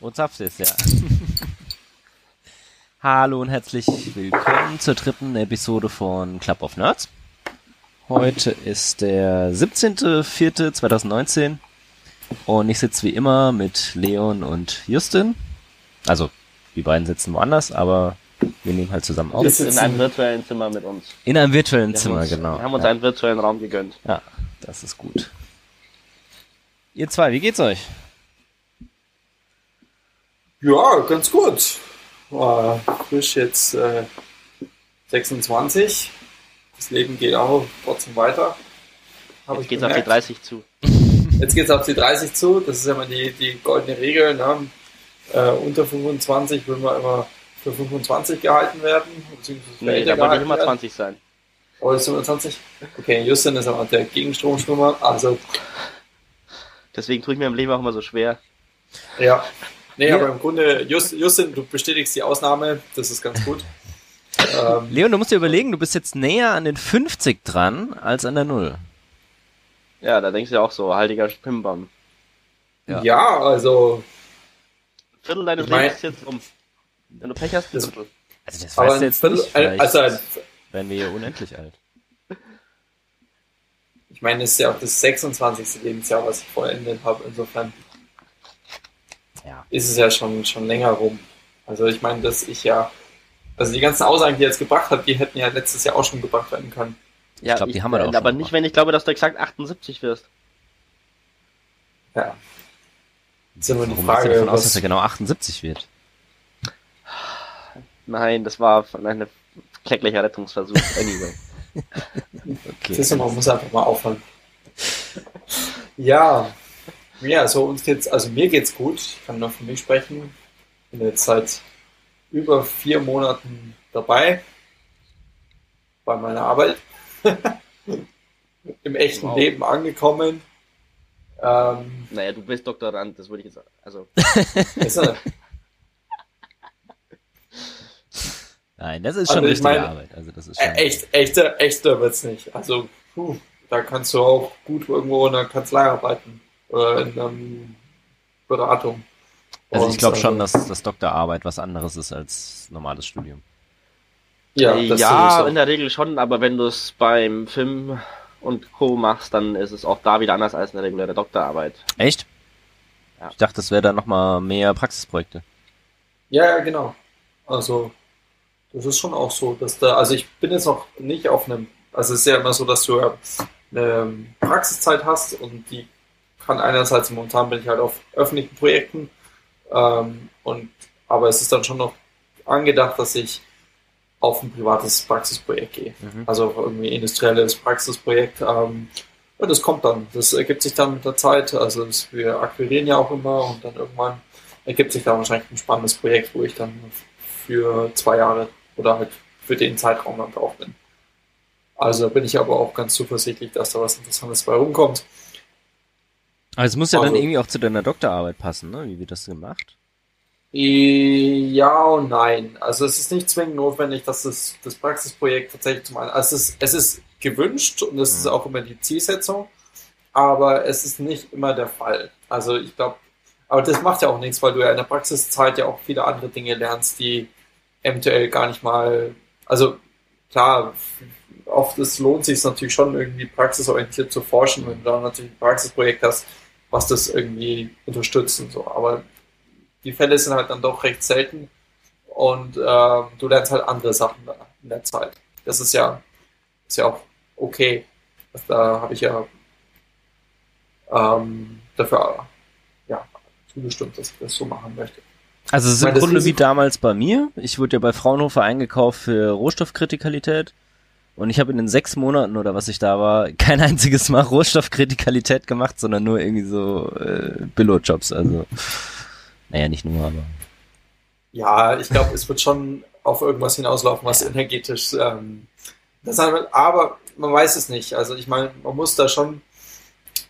Wo zapft es, ja. Hallo und herzlich willkommen zur dritten Episode von Club of Nerds. Heute ist der 17.04.2019 und ich sitze wie immer mit Leon und Justin. Also, die beiden sitzen woanders, aber wir nehmen halt zusammen auf. Wir sitzen in einem virtuellen Zimmer mit uns. In einem virtuellen Zimmer, uns, genau. Wir haben uns ja. einen virtuellen Raum gegönnt. Ja, das ist gut. Ihr zwei, wie geht's euch? Ja, ganz gut. War frisch jetzt äh, 26. Das Leben geht auch trotzdem weiter. Hab Jetzt ich geht's auf die gemerkt. 30 zu. Jetzt geht's auf die 30 zu. Das ist ja immer die, die goldene Regel. Ne? Äh, unter 25 will man immer für 25 gehalten werden. Beziehungsweise Nee, da wollte ich immer werden. 20 sein. Oder ist 25? Okay, Justin ist aber der Gegenstromschwimmer. Also, Deswegen tue ich mir im Leben auch immer so schwer. ja. Nee, Ja. aber im Grunde, Just, Justin, du bestätigst die Ausnahme. Das ist ganz gut. ähm, Leon, du musst dir überlegen, du bist jetzt näher an den 50 dran als an der Null. Ja, da denkst du ja auch so, haltiger Pimbam. Ja. ja. also, Viertel deines Ich mein- Lebens ist jetzt um. Wenn du Pech hast, ein Das- Viertel. Also das weißt du ein jetzt Viertel, nicht. Vielleicht also ein, werden wir hier unendlich alt. Ich meine, es ist ja auch das 26. Lebensjahr, was ich vollendet habe. Insofern Ja. ist es ja schon, schon länger rum. Also ich meine, dass ich ja, also die ganzen Aussagen, die er jetzt gebracht hat, die hätten ja letztes Jahr auch schon gebracht werden können. Ja, glaub, die haben wir da auch Aber schon nicht, gemacht. wenn ich glaube, dass du exakt 78 wirst. Ja. Jetzt ist immer die Warum gehst du Frage, davon aus, dass was, er genau 78 wird? Nein, das war einem kläglicher Rettungsversuch. Anyway. Okay. Siehst du, man muss einfach mal aufhören. Ja, ja, so uns geht's, also mir geht's gut. Ich kann nur für mich sprechen. Bin jetzt seit über vier Monaten dabei bei meiner Arbeit. Im echten Wow. Leben angekommen. Ähm, Naja, du bist Doktorand, das würde ich jetzt. Also, ist er, Nein, das ist Also schon ich richtige meine, Arbeit. Also das ist schon echt, echter, echter wird's nicht. Also, puh, da kannst du auch gut irgendwo in einer Kanzlei arbeiten oder in einer Beratung. Also ich glaube schon, also, dass das Doktorarbeit was anderes ist als normales Studium. Ja, ja, das ja in der Regel schon, aber wenn du es beim Film und Co. machst, dann ist es auch da wieder anders als eine reguläre Doktorarbeit. Echt? Ja. Ich dachte, das wäre dann nochmal mehr Praxisprojekte. Ja, ja, genau. Also, das ist schon auch so, dass da, also ich bin jetzt noch nicht auf einem, also es ist ja immer so, dass du ja eine Praxiszeit hast und die kann einerseits, momentan bin ich halt auf öffentlichen Projekten, ähm, und, aber es ist dann schon noch angedacht, dass ich auf ein privates Praxisprojekt gehe. Mhm. Also auf irgendwie industrielles Praxisprojekt. Ähm, und das kommt dann. Das ergibt sich dann mit der Zeit. Also das, wir akquirieren ja auch immer und dann irgendwann ergibt sich da wahrscheinlich ein spannendes Projekt, wo ich dann für zwei Jahre oder halt für den Zeitraum dann drauf bin. Also da bin ich aber auch ganz zuversichtlich, dass da was Interessantes bei rumkommt. Also es muss ja dann Also- irgendwie auch zu deiner Doktorarbeit passen, ne? Wie wird das gemacht? Ja und nein. Also es ist nicht zwingend notwendig, dass das, das Praxisprojekt tatsächlich zum einen, also es ist, es ist gewünscht und es ist Mhm. auch immer die Zielsetzung, aber es ist nicht immer der Fall. Also ich glaube, aber das macht ja auch nichts, weil du ja in der Praxiszeit ja auch viele andere Dinge lernst, die eventuell gar nicht mal, also klar, oft es lohnt sich natürlich schon irgendwie praxisorientiert zu forschen, wenn du da natürlich ein Praxisprojekt hast, was das irgendwie unterstützt und so. Aber die Fälle sind halt dann doch recht selten und ähm, du lernst halt andere Sachen da in der Zeit. Das ist ja, ist ja auch okay. Das, da habe ich ja ähm, dafür ja, zugestimmt, dass ich das so machen möchte. Also es ist im Grunde wie damals bei mir. Ich wurde ja bei Fraunhofer eingekauft für Rohstoffkritikalität. Und ich habe in den sechs Monaten oder was ich da war, kein einziges Mal Rohstoffkritikalität gemacht, sondern nur irgendwie so äh, Billo-Jobs. Also, naja, nicht nur, aber. Ja, ich glaube, es wird schon auf irgendwas hinauslaufen, was energetisch. Ähm, das heißt, aber man weiß es nicht. Also ich meine, man muss da schon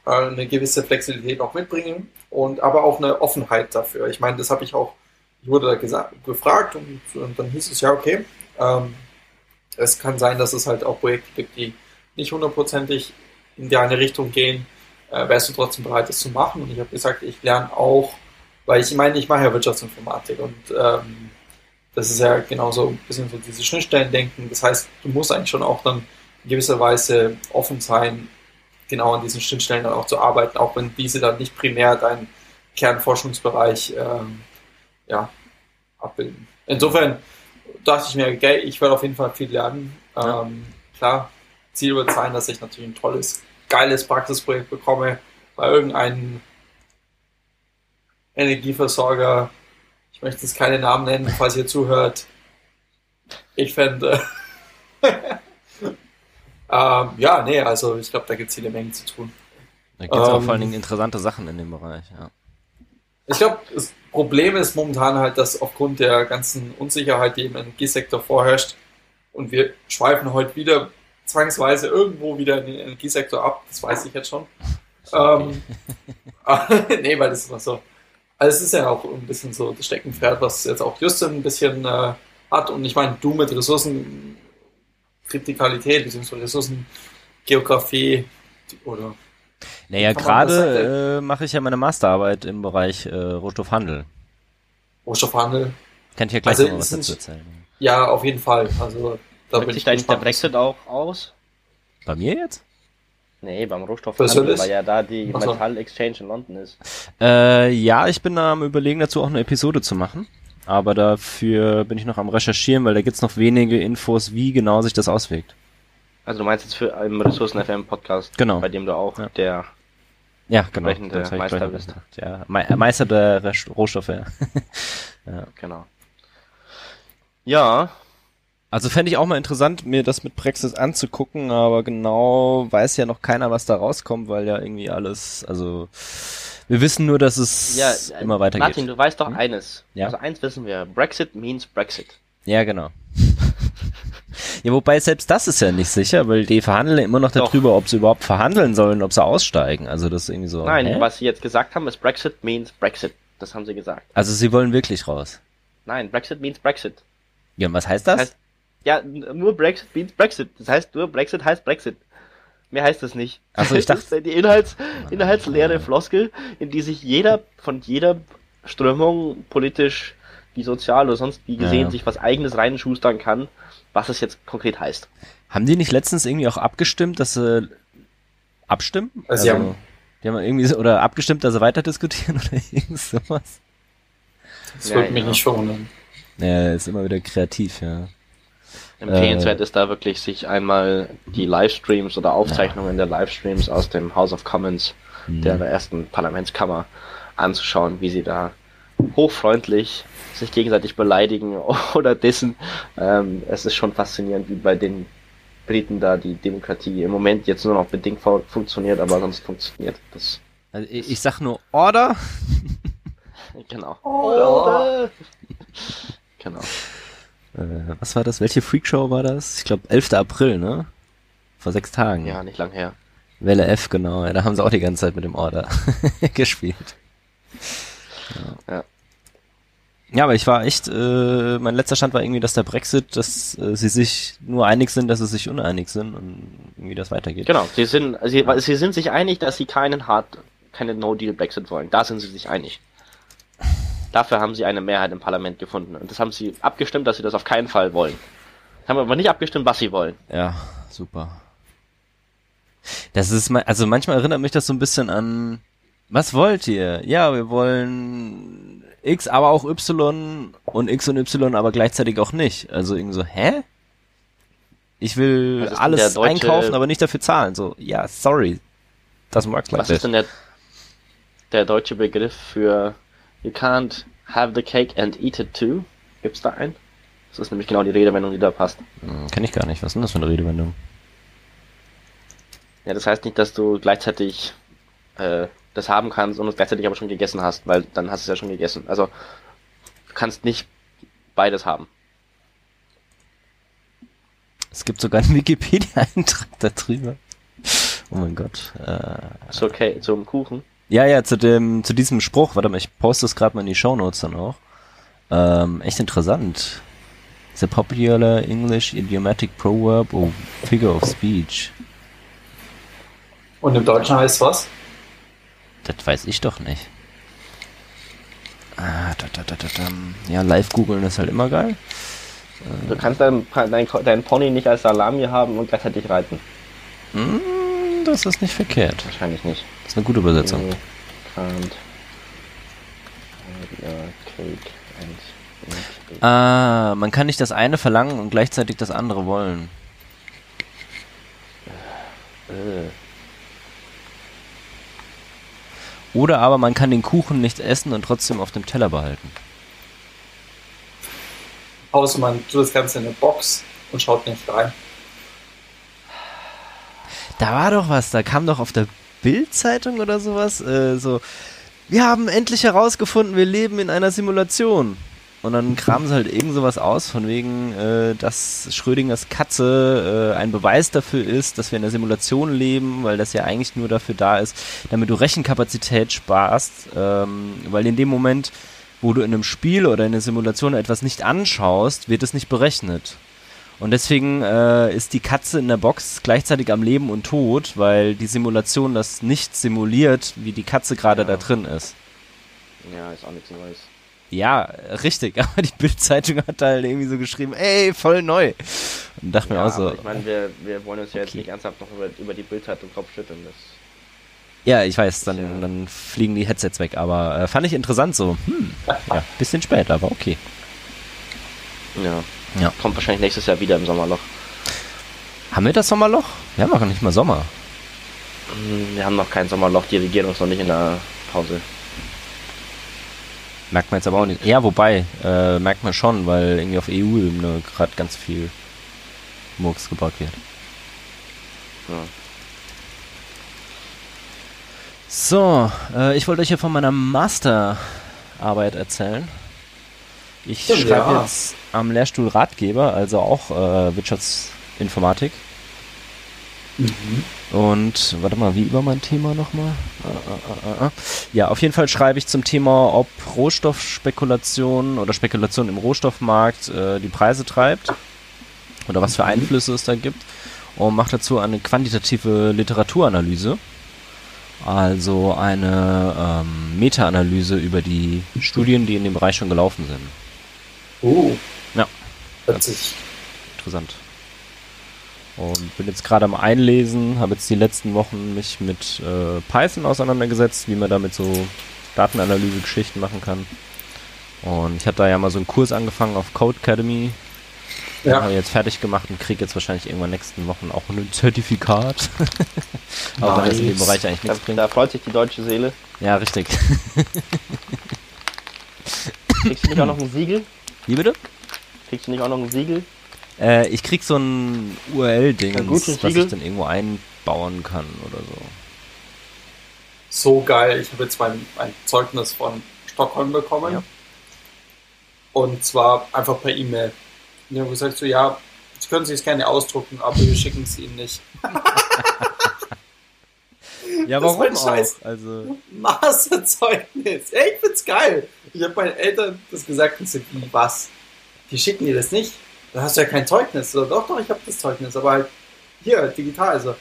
äh, eine gewisse Flexibilität auch mitbringen und aber auch eine Offenheit dafür. Ich meine, das habe ich auch, ich wurde da gesagt, gefragt und, und dann hieß es ja, okay, ähm, es kann sein, dass es halt auch Projekte gibt, die nicht hundertprozentig in deine Richtung gehen. Äh, wärst du trotzdem bereit, das zu machen? Und ich habe gesagt, ich lerne auch Weil ich meine, ich mache ja Wirtschaftsinformatik und ähm, das ist ja genauso ein bisschen so diese Schnittstellendenken. Das heißt, du musst eigentlich schon auch dann in gewisser Weise offen sein, genau an diesen Schnittstellen dann auch zu arbeiten, auch wenn diese dann nicht primär dein Kernforschungsbereich ähm, ja, abbilden. Insofern dachte ich mir, okay, ich werde auf jeden Fall viel lernen. Ja. Ähm, klar, Ziel wird sein, dass ich natürlich ein tolles, geiles Praxisprojekt bekomme bei irgendeinem Energieversorger. Ich möchte jetzt keine Namen nennen, falls ihr zuhört. Ich fände. ähm, ja, nee, also ich glaube, da gibt es jede Menge zu tun. Da gibt es ähm, auch vor allen Dingen interessante Sachen in dem Bereich, ja. Ich glaube, das Problem ist momentan halt, dass aufgrund der ganzen Unsicherheit, die im Energiesektor vorherrscht, und wir schweifen heute wieder zwangsweise irgendwo wieder in den Energiesektor ab, das weiß ich jetzt schon. Ähm, nee, weil das ist immer so. Also es ist ja auch ein bisschen so das Steckenpferd, was jetzt auch Justin ein bisschen äh, hat. Und ich meine, du mit Ressourcenkritikalität bzw. Ressourcengeografie oder naja, gerade äh, mache ich ja meine Masterarbeit im Bereich äh, Rohstoffhandel. Rohstoffhandel. Kann ich ja gleich also noch was dazu erzählen. Ja, auf jeden Fall. Also da Wirkt bin sich da nicht der Brexit auch aus? Bei mir jetzt? Nee, beim Rohstoffhandel, weil ja da die so. Metall Exchange in London ist. Äh, ja, ich bin da am überlegen, dazu auch eine Episode zu machen. Aber dafür bin ich noch am recherchieren, weil da gibt's noch wenige Infos, wie genau sich das auswirkt. Also du meinst jetzt für einen Ressourcen FM Podcast, genau. bei dem du auch ja. der ja, genau. entsprechende Meister bist. Ja, Meister der Rohstoffe. ja. Genau. Ja, also fände ich auch mal interessant, mir das mit Praxis anzugucken, aber genau weiß ja noch keiner, was da rauskommt, weil ja irgendwie alles, also wir wissen nur, dass es ja, immer weitergeht. Martin, du weißt doch hm? eines. Ja? Also eins wissen wir, Brexit means Brexit. Ja, genau. ja, wobei selbst das ist ja nicht sicher, weil die verhandeln immer noch darüber, ob sie überhaupt verhandeln sollen, ob sie aussteigen. Also das ist irgendwie so. Nein, hä? was sie jetzt gesagt haben, ist Brexit means Brexit. Das haben sie gesagt. Also sie wollen wirklich raus. Nein, Brexit means Brexit. Ja, und was heißt das? das heißt, ja, nur Brexit means Brexit. Das heißt, nur Brexit heißt Brexit. Mehr heißt das nicht. Also ich dachte. die Inhalts, inhaltsleere Floskel, in die sich jeder von jeder Strömung politisch wie sozial oder sonst wie gesehen ja. sich was eigenes reinschustern kann, was es jetzt konkret heißt. Haben die nicht letztens irgendwie auch abgestimmt, dass sie abstimmen? Also, also haben, die haben irgendwie so, oder abgestimmt, dass sie weiter diskutieren oder irgend sowas? Das ja, würde mich ja. nicht verwundern. Ja, ist immer wieder kreativ, ja. Empfehlenswert äh, ist da wirklich, sich einmal die Livestreams oder Aufzeichnungen ja. der Livestreams aus dem House of Commons, mhm. der ersten Parlamentskammer, anzuschauen, wie sie da hochfreundlich sich gegenseitig beleidigen oder dissen. Ähm, es ist schon faszinierend, wie bei den Briten da die Demokratie im Moment jetzt nur noch bedingt funktioniert, aber sonst funktioniert das. Also ich, ich sag nur Order. genau. Order. genau. Äh, was war das? Welche Freakshow war das? Ich glaube 11. April, ne? Vor sechs Tagen. Ja, nicht lang her. Welle F, genau. Ja, da haben sie auch die ganze Zeit mit dem Order gespielt. Ja. ja. Ja, aber ich war echt, äh, mein letzter Stand war irgendwie, dass der Brexit, dass äh, sie sich nur einig sind, dass sie sich uneinig sind und irgendwie das weitergeht. Genau, sie sind, sie, sie sind sich einig, dass sie keinen Hard, keinen No-Deal-Brexit wollen. Da sind sie sich einig. Dafür haben sie eine Mehrheit im Parlament gefunden. Und das haben sie abgestimmt, dass sie das auf keinen Fall wollen. Haben aber nicht abgestimmt, was sie wollen. Ja, super. Das ist, also manchmal erinnert mich das so ein bisschen an, was wollt ihr? Ja, wir wollen X, aber auch Y und X und Y, aber gleichzeitig auch nicht. Also irgendwie so, hä? Ich will alles deutsche, einkaufen, aber nicht dafür zahlen. So, ja, sorry. Das mag like Was ist denn der, der deutsche Begriff für You can't have the cake and eat it too? Gibt's da einen? Das ist nämlich genau die Redewendung, die da passt. Hm, Kenne ich gar nicht. Was ist denn das für eine Redewendung? Ja, das heißt nicht, dass du gleichzeitig äh, das haben kannst und es gleichzeitig aber schon gegessen hast, weil dann hast du es ja schon gegessen. Also du kannst nicht beides haben. Es gibt sogar einen Wikipedia-Eintrag darüber. Oh mein Gott. Äh, ist okay, zum Kuchen. Ja, ja, zu dem, zu diesem Spruch, warte mal, ich poste es gerade mal in die Show Notes dann auch. Ähm, echt interessant. The popular English idiomatic proverb or figure of speech. Und im Deutschen heißt was? Das weiß ich doch nicht. Ah, da, da, da, da, da. Ja, live googeln ist halt immer geil. Du kannst deinen dein, dein Pony nicht als Salami haben und gleichzeitig reiten. Mm, das ist nicht verkehrt. Wahrscheinlich nicht. Das ist eine gute Übersetzung. You can't cake and it. Ah, man kann nicht das eine verlangen und gleichzeitig das andere wollen. Äh. Oder aber man kann den Kuchen nicht essen und trotzdem auf dem Teller behalten. Außer man tut das Ganze in eine Box und schaut nicht rein. Da war doch was, da kam doch auf der Bild-Zeitung oder sowas, äh, so, wir haben endlich herausgefunden, wir leben in einer Simulation. Und dann kramen sie halt irgend sowas aus, von wegen, äh, dass Schrödingers Katze äh, ein Beweis dafür ist, dass wir in einer Simulation leben, weil das ja eigentlich nur dafür da ist, damit du Rechenkapazität sparst, ähm, weil in dem Moment, wo du in einem Spiel oder in einer Simulation etwas nicht anschaust, wird es nicht berechnet. Und deswegen äh, ist die Katze in der Box gleichzeitig am Leben und Tod, weil die Simulation das nicht simuliert, wie die Katze gerade Ja. da drin ist. Ja, ist auch nichts Neues. Ja, richtig, aber die Bildzeitung hat halt irgendwie so geschrieben, ey, voll neu. Und dachte mir Ja, auch so, ich meine, wir, wir wollen uns ja jetzt Okay. nicht ernsthaft noch über, über die Bildzeitung Kopfschütteln. Das ja, ich weiß, dann, Ja. dann fliegen die Headsets weg, aber äh, fand ich interessant so, hm, ja, bisschen spät, aber okay. ja. Ja. kommt wahrscheinlich nächstes Jahr wieder im Sommerloch. Haben wir das Sommerloch? Wir haben noch nicht mal Sommer. Hm, Wir haben noch kein Sommerloch, die Regierung ist noch nicht in der Pause. Merkt man jetzt aber auch nicht. Ja, wobei, äh, merkt man schon, weil irgendwie auf EU-Ebene gerade ganz viel Murks gebaut wird. Ja. So, äh, ich wollte euch hier von meiner Masterarbeit erzählen. Ich Stimmt, schreibe ja. jetzt am Lehrstuhl Ratgeber, also auch äh, Wirtschaftsinformatik. Und warte mal, wie über mein Thema nochmal? Äh, äh, äh, äh. Ja, auf jeden Fall schreibe ich zum Thema, ob Rohstoffspekulation oder Spekulation im Rohstoffmarkt äh, die Preise treibt oder was für Einflüsse es da gibt und mache dazu eine quantitative Literaturanalyse. Also eine ähm, Meta-Analyse über die Studien, die in dem Bereich schon gelaufen sind. Uh. Ja. Hört sich. Interessant. Und bin jetzt gerade am Einlesen, habe jetzt die letzten Wochen mich mit äh, Python auseinandergesetzt, wie man damit so Datenanalyse-Geschichten machen kann. Und ich habe da ja mal so einen Kurs angefangen auf Code Academy. Den habe Ja. ich jetzt fertig gemacht und kriege jetzt wahrscheinlich irgendwann nächsten Wochen auch ein Zertifikat. Auch wenn das in dem. Bereich eigentlich Da, nichts bringt. da freut sich die deutsche Seele. Ja, richtig. Kriegst du nicht auch noch ein Siegel? Wie bitte? Kriegst du nicht auch noch ein Siegel? Äh, ich krieg so ein URL-Ding, was ich dann irgendwo einbauen kann oder so. So geil. Ich habe jetzt mein, mein Zeugnis von Stockholm bekommen. Ja. Und zwar einfach per E-Mail. Die haben gesagt, so ja, Sie können sich es gerne ausdrucken, aber wir schicken es Ihnen nicht. Ja, Das warum auch? Also, Masterzeugnis. Ja, ich find's geil. Ich habe meinen Eltern das gesagt und so, wie, was? Die schicken dir das nicht? Dann hast du ja kein Zeugnis. So, doch, doch, ich habe das Zeugnis, aber halt hier, digital. Also,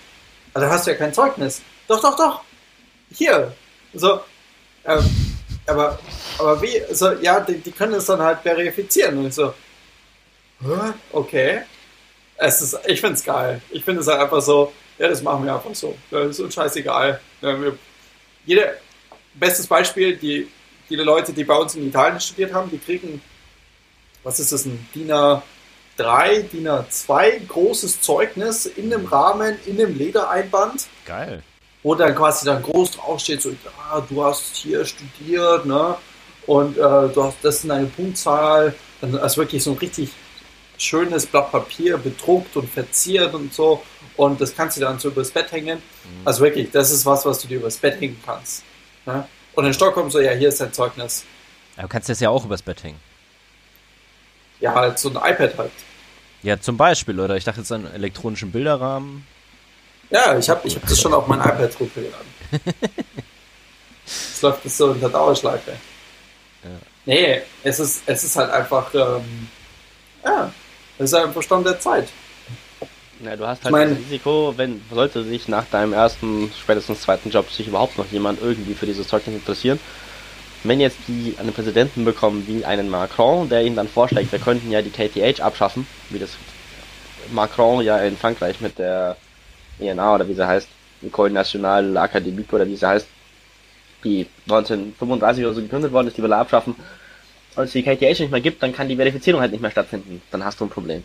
also hast du ja kein Zeugnis. Doch, doch, doch. Hier. So, ähm, aber, aber wie? So, ja, die, die können es dann halt verifizieren. Und ich so, Hä? okay. Es ist, ich find's geil. Ich finde es halt einfach so, ja, das machen wir einfach so. Das ist uns scheißegal. Ja, jeder, bestes Beispiel, die, die Leute, die bei uns in Italien studiert haben, die kriegen, was ist das, ein DIN A3, DIN A2 großes Zeugnis in dem Rahmen, in dem Ledereinband, geil. wo dann quasi dann groß draufsteht, so, ja, du hast hier studiert, ne, und äh, du hast, das ist deine Punktzahl, dann ist wirklich so ein richtig schönes Blatt Papier bedruckt und verziert und so, und das kannst du dann so übers Bett hängen. Also wirklich, das ist was, was du dir übers Bett hängen kannst. Ne? Und in Stockholm so, ja, hier ist dein Zeugnis. Aber du kannst das ja auch übers Bett hängen. Ja, halt so ein iPad halt. Ja, zum Beispiel, oder? Ich dachte jetzt an elektronischen Bilderrahmen. Ja, ich habe ich hab das schon auf mein iPad hochgeladen. Es läuft das so in der Dauerschleife. Ja. Nee, es ist, es ist halt einfach, ähm, ja, es ist einfach Stand der Zeit. Ja, du hast halt meine- das Risiko, wenn sollte sich nach deinem ersten, spätestens zweiten Job sich überhaupt noch jemand irgendwie für dieses Zeugnis interessieren, wenn jetzt die einen Präsidenten bekommen wie einen Macron, der ihnen dann vorschlägt, wir könnten ja die KTH abschaffen, wie das Macron ja in Frankreich mit der ENA oder wie sie heißt, École Nationale Académique oder wie sie heißt, die 1935 oder so gegründet worden ist, die will er abschaffen. Und es die KTH nicht mehr gibt, dann kann die Verifizierung halt nicht mehr stattfinden. Dann hast du ein Problem.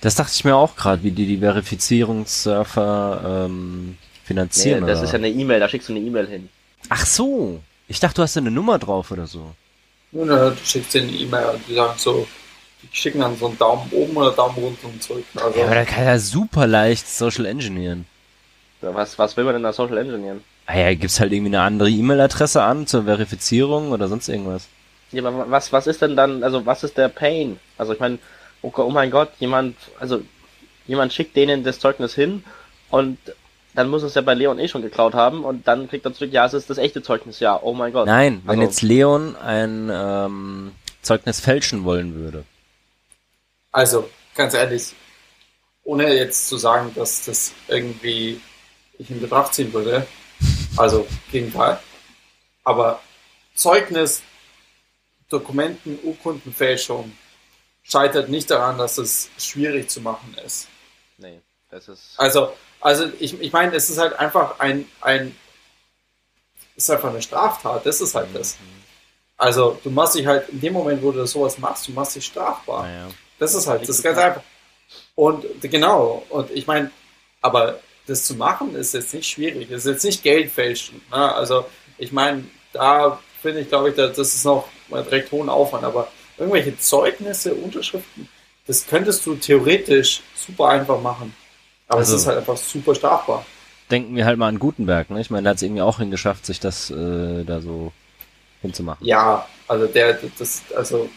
Das dachte ich mir auch gerade, wie die die Verifizierungssurfer ähm, finanzieren. Nee, das oder? ist ja eine E-Mail, da schickst du eine E-Mail hin. Ach so. Ich dachte, du hast da eine Nummer drauf oder so. Nur ne, du schickst denen eine E-Mail und die sagen so, die schicken dann so einen Daumen oben oder Daumen runter und zurück. Also, Ja, aber da kann ja super leicht Social Engineeren. So, Was, was will man denn da Social Engineeren? Ah ja, gibt's halt irgendwie eine andere E-Mail-Adresse an zur Verifizierung oder sonst irgendwas. Ja, aber was, was ist denn dann, also was ist der Pain? Also ich meine, oh, oh mein Gott, jemand, also jemand schickt denen das Zeugnis hin und dann muss es ja bei Leon eh schon geklaut haben und dann kriegt er zurück, ja, es ist das echte Zeugnis, ja, oh mein Gott. Nein, wenn Also- jetzt Leon ein ähm, Zeugnis fälschen wollen würde. also ganz ehrlich, ohne jetzt zu sagen, dass das irgendwie ich in Betracht ziehen würde, also Gegenteil, aber Zeugnis, Dokumenten, Urkundenfälschung scheitert nicht daran, dass es schwierig zu machen ist. Nee, das ist, Also, also ich, ich meine, es ist halt einfach ein, ein, es ist einfach eine Straftat, das ist halt das. Also, du machst dich halt, in dem Moment, wo du sowas machst, du machst dich strafbar. Naja. Das ist halt, das ist ganz einfach. Und genau, und ich meine, aber das zu machen ist jetzt nicht schwierig. Das ist jetzt nicht Geld fälschen. Ne? Also, ich meine, da finde ich, glaube ich, da- das ist noch mal direkt hohen Aufwand. Aber irgendwelche Zeugnisse, Unterschriften, das könntest du theoretisch super einfach machen. Aber Also- es ist halt einfach super strafbar. Denken wir halt mal an Gutenberg, ne? Ich meine, der hat es irgendwie auch hingeschafft, sich das äh, da so hinzumachen. Ja, also der, das, also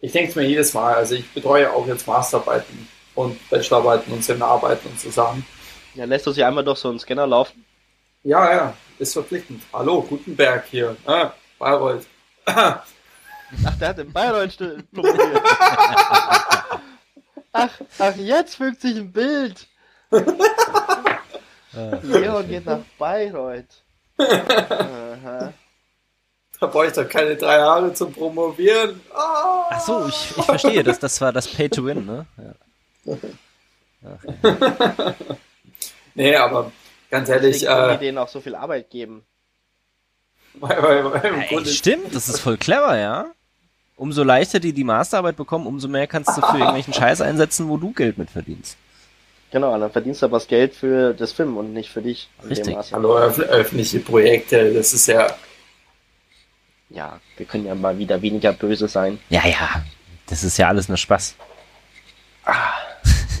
ich denke es mir jedes Mal, also ich betreue auch jetzt Masterarbeiten und Bachelorarbeiten und Seminararbeiten und so Sachen. ja, lässt du sie einmal durch so einen Scanner laufen? Ja, ja, ist verpflichtend. Hallo, Gutenberg hier, ah, Bayreuth. Ach, der hat in Bayreuth promoviert. ach, ach, jetzt fügt sich ein Bild. Leon geht nach Bayreuth. Aha. Da brauche ich doch keine drei Jahre zum Promovieren. Ah. Ach so, ich, ich verstehe, das, das war das Pay to Win, ne? Ja. Nee, aber ganz ehrlich, Deswegen äh, die denen auch so viel Arbeit geben. weil, weil, weil im Ey, stimmt, das ist voll clever, ja? Umso leichter die die Masterarbeit bekommen, umso mehr kannst du für irgendwelchen Scheiß einsetzen, wo du Geld mit verdienst. Genau, dann verdienst du aber das Geld für das Film und nicht für dich. Richtig. Hallo, öff öffentliche Projekte, das ist ja, Ja, wir können ja mal wieder weniger böse sein. Ja, ja. Das ist ja alles nur Spaß.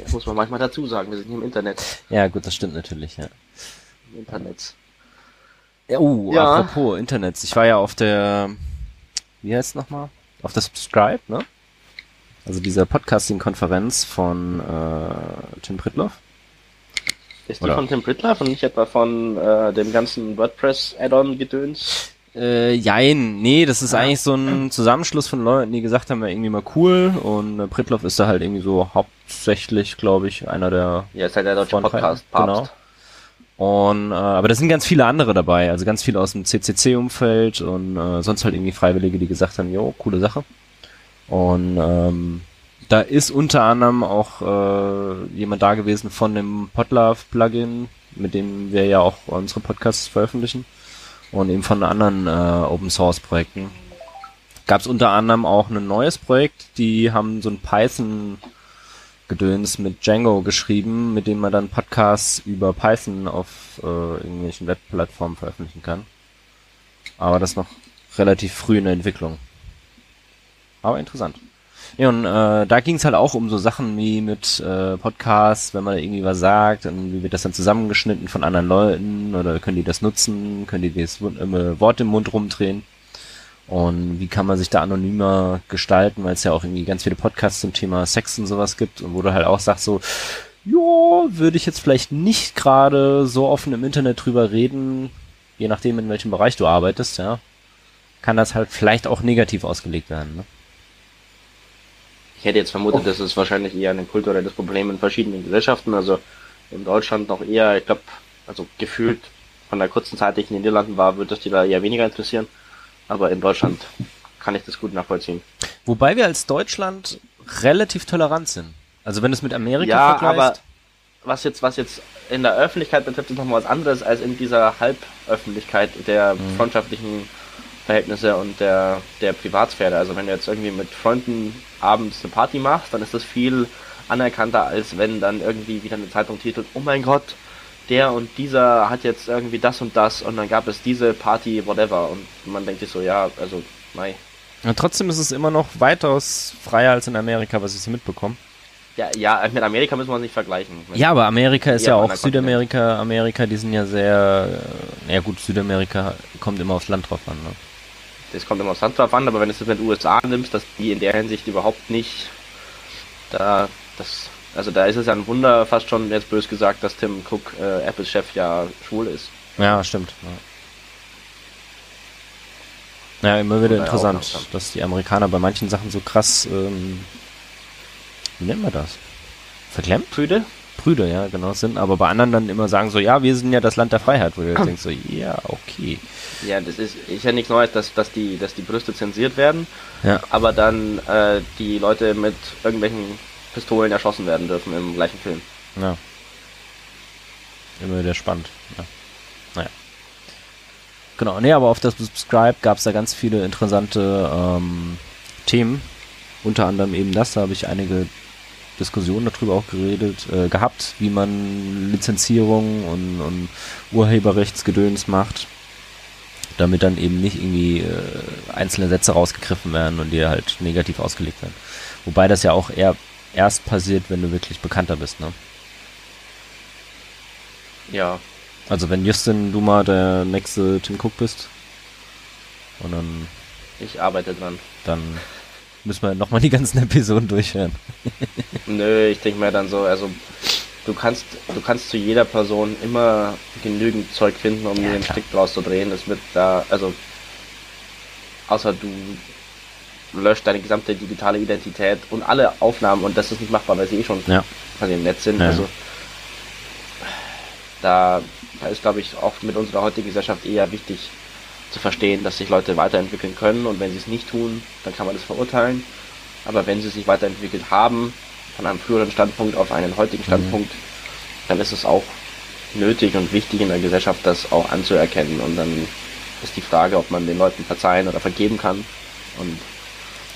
Das muss man manchmal dazu sagen. Wir sind hier im Internet. Ja, gut, das stimmt natürlich, ja. Im Internet. Ja, uh, Ja. apropos Internet. Ich war ja auf der, wie heißt es nochmal? Auf der Subscribe, ne? Also dieser Podcasting-Konferenz von äh, Tim Pritloff. Ist die Oder- von Tim Pritloff und nicht etwa von äh, dem ganzen WordPress-Add-on-Gedöns? Äh, jein, nee, das ist eigentlich so ein Zusammenschluss von Leuten, die gesagt haben, ja, irgendwie mal cool. Und äh, Pritloff ist da halt irgendwie so hauptsächlich, glaube ich, einer der Ja, ist halt der deutsche Vorträge, Podcast, genau. Und äh, aber da sind ganz viele andere dabei, also ganz viele aus dem CCC-Umfeld und äh, sonst halt irgendwie Freiwillige, die gesagt haben, jo, coole Sache. Und ähm, da ist unter anderem auch äh, jemand da gewesen von dem Podlove-Plugin, mit dem wir ja auch unsere Podcasts veröffentlichen und eben von anderen äh, Open-Source-Projekten. Gab es unter anderem auch ein neues Projekt, die haben so ein Python Gedöns mit Django geschrieben, mit dem man dann Podcasts über Python auf äh, irgendwelchen Webplattformen veröffentlichen kann. Aber das noch relativ früh in der Entwicklung. Aber interessant. Ja, und äh, da ging es halt auch um so Sachen wie mit äh, Podcasts, wenn man irgendwie was sagt, und wie wird das dann zusammengeschnitten von anderen Leuten oder können die das nutzen, können die das äh, Wort im Mund rumdrehen und wie kann man sich da anonymer gestalten, weil es ja auch irgendwie ganz viele Podcasts zum Thema Sex und sowas gibt und wo du halt auch sagst so, ja, würde ich jetzt vielleicht nicht gerade so offen im Internet drüber reden, je nachdem in welchem Bereich du arbeitest, ja, kann das halt vielleicht auch negativ ausgelegt werden. Ne? Ich hätte jetzt vermutet, das ist wahrscheinlich eher ein kulturelles Problem in verschiedenen Gesellschaften. Also in Deutschland noch eher, ich glaube, also gefühlt von der kurzen Zeit, die ich in den Niederlanden war, wird das die da eher weniger interessieren. Aber in Deutschland kann ich das gut nachvollziehen. Wobei wir als Deutschland relativ tolerant sind. Also wenn du es mit Amerika ja, vergleichst. aber was jetzt, was jetzt in der Öffentlichkeit betrifft, ist nochmal was anderes als in dieser Halböffentlichkeit der Mhm. freundschaftlichen Verhältnisse und der, der Privatsphäre. Also wenn du jetzt irgendwie mit Freunden abends eine Party machst, dann ist das viel anerkannter, als wenn dann irgendwie wieder eine Zeitung titelt, oh mein Gott, der und dieser hat jetzt irgendwie das und das und dann gab es diese Party, whatever. Und man denkt sich so, ja, also, mei. Ja, trotzdem ist es immer noch weitaus freier als in Amerika, was ich so mitbekomme. Ja, ja, mit Amerika müssen wir uns nicht vergleichen. Ja, aber Amerika ist Ja, ja, auch Südamerika. Amerika, die sind ja sehr. äh, Ja, gut, Südamerika kommt immer aufs Land drauf an. Ne? Das kommt immer aufs Land drauf an, aber wenn du es mit den USA nimmst, dass die in der Hinsicht überhaupt nicht da das also da ist es ja ein Wunder, fast schon jetzt bös gesagt, dass Tim Cook äh, Apple-Chef ja schwul ist. Ja, stimmt. Ja, ja immer wieder auch interessant, dass die Amerikaner bei manchen Sachen so krass. Ähm, wie nennt man das? Verklemmt? Prüde? Brüder, ja, genau, sind, aber bei anderen dann immer sagen so, ja, wir sind ja das Land der Freiheit, wo du jetzt denkst so, ja, okay. Ja, das ist, ist ja nichts Neues, dass, dass, die, dass die Brüste zensiert werden, Ja, aber dann äh, die Leute mit irgendwelchen Pistolen erschossen werden dürfen im gleichen Film. ja. Immer wieder spannend. Ja. Naja. Genau, nee, aber auf das Subscribe gab es da ganz viele interessante ähm, Themen. Unter anderem eben das, da habe ich einige Diskussionen darüber auch geredet, äh, gehabt, wie man Lizenzierung und, und Urheberrechtsgedöns macht, damit dann eben nicht irgendwie äh, einzelne Sätze rausgegriffen werden und die halt negativ ausgelegt werden. Wobei das ja auch eher erst passiert, wenn du wirklich bekannter bist, ne? Ja, Also wenn Justin, du mal der nächste Tim Cook bist und dann, ich arbeite dran. dann müssen wir nochmal die ganzen Episoden durchhören. Nö, ich denke mir dann so, also du kannst, du kannst zu jeder Person immer genügend Zeug finden, um Ja, dir einen klar. Strick draus zu drehen. Es wird da, also außer du löscht deine gesamte digitale Identität und alle Aufnahmen und das ist nicht machbar, weil sie eh schon Ja. quasi im Netz sind. Ja. Also da, da ist, glaube ich, auch mit unserer heutigen Gesellschaft eher wichtig zu verstehen, dass sich Leute weiterentwickeln können und wenn sie es nicht tun, dann kann man das verurteilen. Aber wenn sie sich weiterentwickelt haben, von einem früheren Standpunkt auf einen heutigen Standpunkt, dann ist es auch nötig und wichtig in der Gesellschaft, das auch anzuerkennen. Und dann ist die Frage, ob man den Leuten verzeihen oder vergeben kann und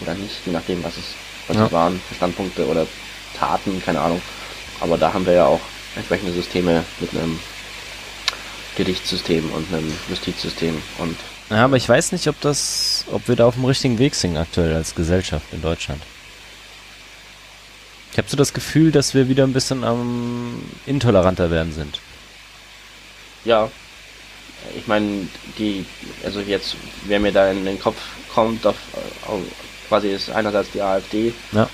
oder nicht, je nachdem, was es, was Ja. es waren, für Standpunkte oder Taten, keine Ahnung. Aber da haben wir ja auch entsprechende Systeme mit einem Gerichtssystem und einem Justizsystem und Ja, aber ich weiß nicht, ob das, ob wir da auf dem richtigen Weg sind aktuell als Gesellschaft in Deutschland. Ich habe so das Gefühl, dass wir wieder ein bisschen am intoleranter werden sind. Ja, ich meine, die, also jetzt, wer mir da in den Kopf kommt, auf, auf, quasi ist einerseits die AfD, Ja.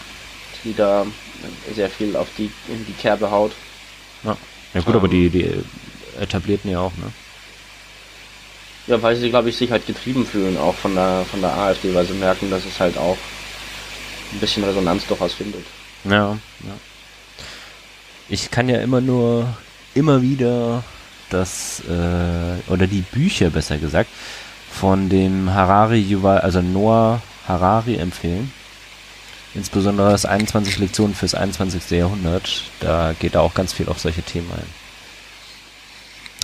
die da sehr viel auf die, in die Kerbe haut. Ja, ja gut, aber die, die etablierten ja auch, ne? Ja, weil sie, glaube ich, sich halt getrieben fühlen, auch von der, von der AfD, weil sie merken, dass es halt auch ein bisschen Resonanz durchaus findet. Ja, ja. Ich kann ja immer nur, immer wieder das, äh, oder die Bücher besser gesagt, von dem Harari Yuval, also Noah Harari empfehlen. Insbesondere das 21 Lektionen fürs 21. Jahrhundert. Da geht er auch ganz viel auf solche Themen ein.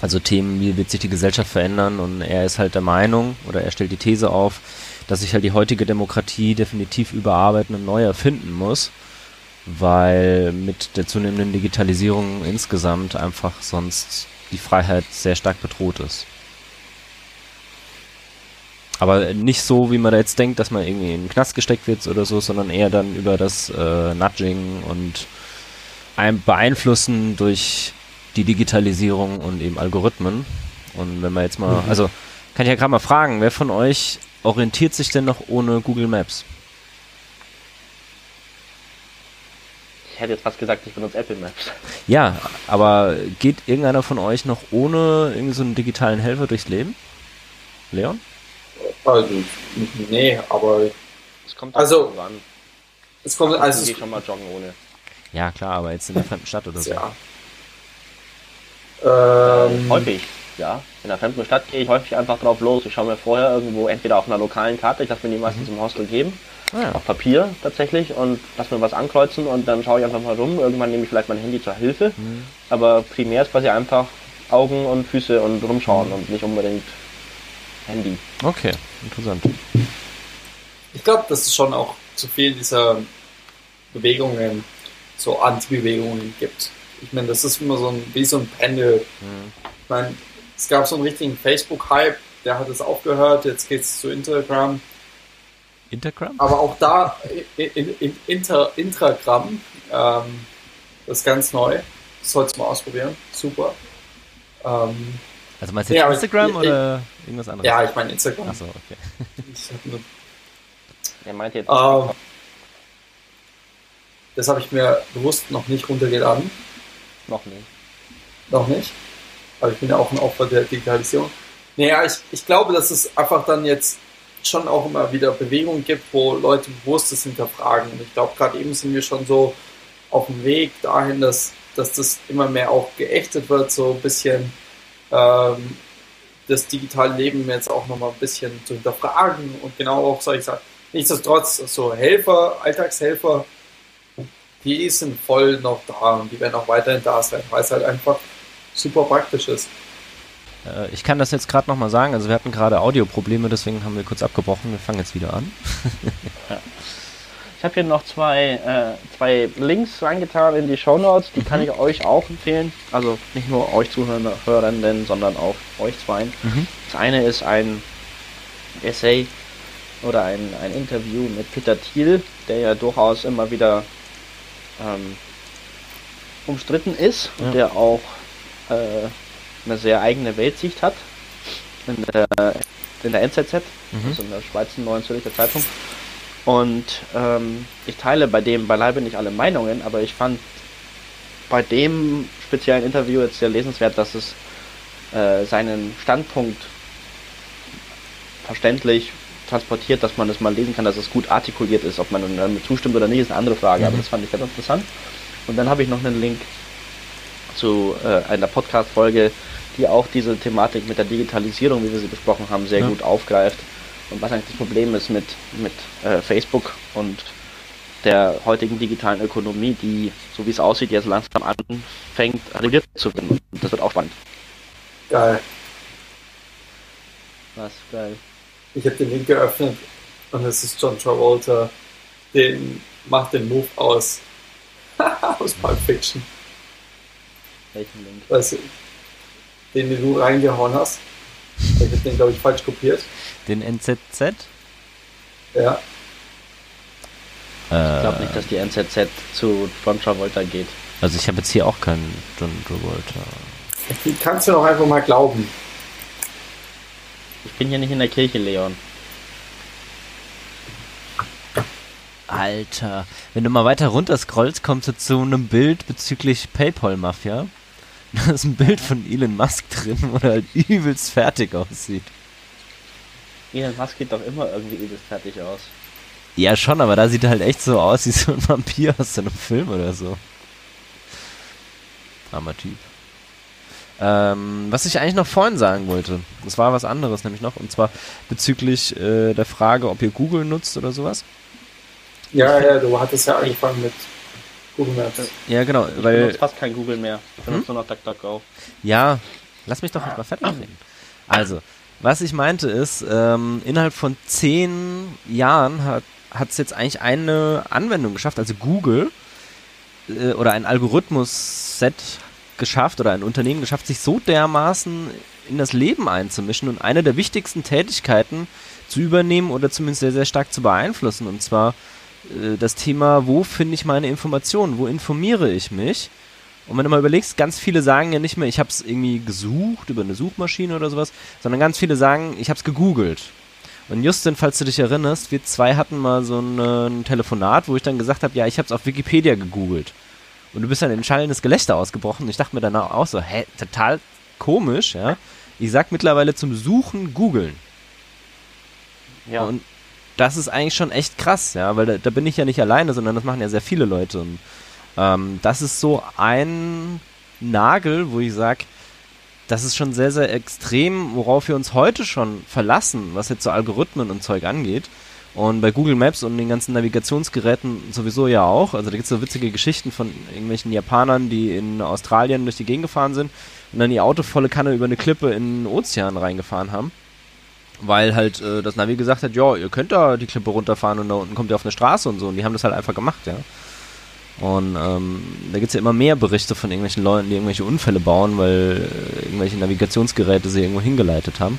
Also Themen, wie wird sich die Gesellschaft verändern und er ist halt der Meinung oder er stellt die These auf, dass sich halt die heutige Demokratie definitiv überarbeiten und neu erfinden muss weil mit der zunehmenden Digitalisierung insgesamt einfach sonst die Freiheit sehr stark bedroht ist. Aber nicht so, wie man da jetzt denkt, dass man irgendwie in den Knast gesteckt wird oder so, sondern eher dann über das äh, Nudging und ein Beeinflussen durch die Digitalisierung und eben Algorithmen. Und wenn man jetzt mal, Mhm. also kann ich ja gerade mal fragen, wer von euch orientiert sich denn noch ohne Google Maps? Ich hätte jetzt fast gesagt, ich benutze Apple Maps. Ja, aber geht irgendeiner von euch noch ohne irgendwie so einen digitalen Helfer durchs Leben? Leon? Also, nee, aber Es kommt Also, an. es kommt, Also ich gehe schon mal joggen ohne. Ja, klar, aber jetzt in der fremden Stadt oder so. ja. Ähm, Häufig. ja, in einer fremden Stadt gehe ich häufig einfach drauf los. Ich schaue mir vorher irgendwo entweder auf einer lokalen Karte, ich lasse mir die meistens mhm. im Hostel geben, ah, ja. auf Papier tatsächlich und lasse mir was ankreuzen und dann schaue ich einfach mal rum. Irgendwann nehme ich vielleicht mein Handy zur Hilfe. Mhm. Aber primär ist quasi einfach Augen und Füße und rumschauen mhm. und nicht unbedingt Handy. Okay, interessant. Ich glaube, dass es schon auch zu viel dieser Bewegungen, so Anti-Bewegungen gibt. Ich meine, das ist immer so ein, wie so ein Pendel. Mhm. Ich meine, es gab so einen richtigen Facebook-Hype, der hat es aufgehört, jetzt geht es zu Instagram. Instagram? Aber auch da, in, in, Inter, Intragram, ähm, das ist ganz neu. Das sollst du mal ausprobieren. Super. Ähm, also meinst du jetzt ja, Instagram ich, oder irgendwas anderes? Ja, ich meine Instagram. Achso, okay. ich nur, er meint jetzt. Ähm, das habe ich mir bewusst noch nicht runtergeladen. Noch nicht. Noch nicht? Aber ich bin ja auch ein Opfer der Digitalisierung. Naja, ich, ich glaube, dass es einfach dann jetzt schon auch immer wieder Bewegungen gibt, wo Leute bewusst das hinterfragen. Und ich glaube, gerade eben sind wir schon so auf dem Weg dahin, dass, dass das immer mehr auch geächtet wird, so ein bisschen ähm, das digitale Leben jetzt auch nochmal ein bisschen zu hinterfragen und genau auch, soll ich sagen, nichtsdestotrotz, so Helfer, Alltagshelfer, die sind voll noch da und die werden auch weiterhin da sein, weil es halt einfach super praktisch ist. Äh, ich kann das jetzt gerade nochmal sagen. Also wir hatten gerade Audioprobleme, deswegen haben wir kurz abgebrochen. Wir fangen jetzt wieder an. ja. Ich habe hier noch zwei, äh, zwei Links reingetan in die Show Notes. Die mhm. kann ich euch auch empfehlen. Also nicht nur euch Zuhörenden, sondern auch euch zwei. Mhm. Das eine ist ein Essay oder ein, ein Interview mit Peter Thiel, der ja durchaus immer wieder ähm, umstritten ist ja. und der auch äh, eine sehr eigene Weltsicht hat in der, in der NZZ, mhm. also in der Schweizer Neuen Zürcher Zeitung. Und ähm, ich teile bei dem beileibe nicht alle Meinungen, aber ich fand bei dem speziellen Interview jetzt sehr lesenswert, dass es äh, seinen Standpunkt verständlich transportiert, dass man es mal lesen kann, dass es gut artikuliert ist. Ob man damit zustimmt oder nicht, ist eine andere Frage, mhm. aber das fand ich sehr interessant. Und dann habe ich noch einen Link zu äh, einer Podcast-Folge, die auch diese Thematik mit der Digitalisierung, wie wir sie besprochen haben, sehr ja. gut aufgreift. Und was eigentlich das Problem ist mit, mit äh, Facebook und der heutigen digitalen Ökonomie, die, so wie es aussieht, jetzt langsam anfängt, reguliert zu werden. Und das wird auch spannend. Geil. Was geil. Ich habe den Link geöffnet und es ist John Travolta, den macht den Move aus aus Pulp Fiction. Welchen Link? Weißt du, den, den du reingehauen hast. Ich habe den, glaube ich, falsch kopiert. Den NZZ? Ja. Ich glaube nicht, dass die NZZ zu John Travolta geht. Also ich habe jetzt hier auch keinen John Travolta. Die kannst du doch einfach mal glauben. Ich bin hier nicht in der Kirche, Leon. Alter, wenn du mal weiter runter scrollst, kommst du zu einem Bild bezüglich PayPal-Mafia. Da ist ein Bild von Elon Musk drin, wo er halt übelst fertig aussieht. Elon Musk sieht doch immer irgendwie übelst fertig aus. Ja, schon, aber da sieht er halt echt so aus wie so ein Vampir aus einem Film oder so. Armer Typ. Ähm, was ich eigentlich noch vorhin sagen wollte, das war was anderes nämlich noch, und zwar bezüglich äh, der Frage, ob ihr Google nutzt oder sowas. Ja, ja, du hattest ja angefangen mit Google Maps. Ja, genau, ich weil. benutze fast kein Google mehr. Ich benutze hm? nur noch DuckDuckGo. Ja, lass mich doch mal fertig reden. Also, was ich meinte ist, ähm, innerhalb von zehn Jahren hat es jetzt eigentlich eine Anwendung geschafft, also Google äh, oder ein Algorithmus-Set geschafft oder ein Unternehmen geschafft, sich so dermaßen in das Leben einzumischen und eine der wichtigsten Tätigkeiten zu übernehmen oder zumindest sehr, sehr stark zu beeinflussen. Und zwar äh, das Thema, wo finde ich meine Informationen, wo informiere ich mich. Und wenn du mal überlegst, ganz viele sagen ja nicht mehr, ich habe es irgendwie gesucht über eine Suchmaschine oder sowas, sondern ganz viele sagen, ich habe es gegoogelt. Und Justin, falls du dich erinnerst, wir zwei hatten mal so ein, ein Telefonat, wo ich dann gesagt habe, ja, ich habe es auf Wikipedia gegoogelt. Und du bist dann in schallendes Gelächter ausgebrochen. Und ich dachte mir danach auch so, hä, total komisch, ja. Ich sag mittlerweile zum Suchen googeln. Ja. Und das ist eigentlich schon echt krass, ja, weil da, da, bin ich ja nicht alleine, sondern das machen ja sehr viele Leute. Und ähm, das ist so ein Nagel, wo ich sag, das ist schon sehr, sehr extrem, worauf wir uns heute schon verlassen, was jetzt so Algorithmen und Zeug angeht. Und bei Google Maps und den ganzen Navigationsgeräten sowieso ja auch. Also da gibt es so witzige Geschichten von irgendwelchen Japanern, die in Australien durch die Gegend gefahren sind und dann ihr Auto volle Kanne über eine Klippe in den Ozean reingefahren haben. Weil halt äh, das Navi gesagt hat, ja, ihr könnt da die Klippe runterfahren und da unten kommt ihr auf eine Straße und so. Und die haben das halt einfach gemacht, ja. Und ähm, da gibt's ja immer mehr Berichte von irgendwelchen Leuten, die irgendwelche Unfälle bauen, weil äh, irgendwelche Navigationsgeräte sie irgendwo hingeleitet haben.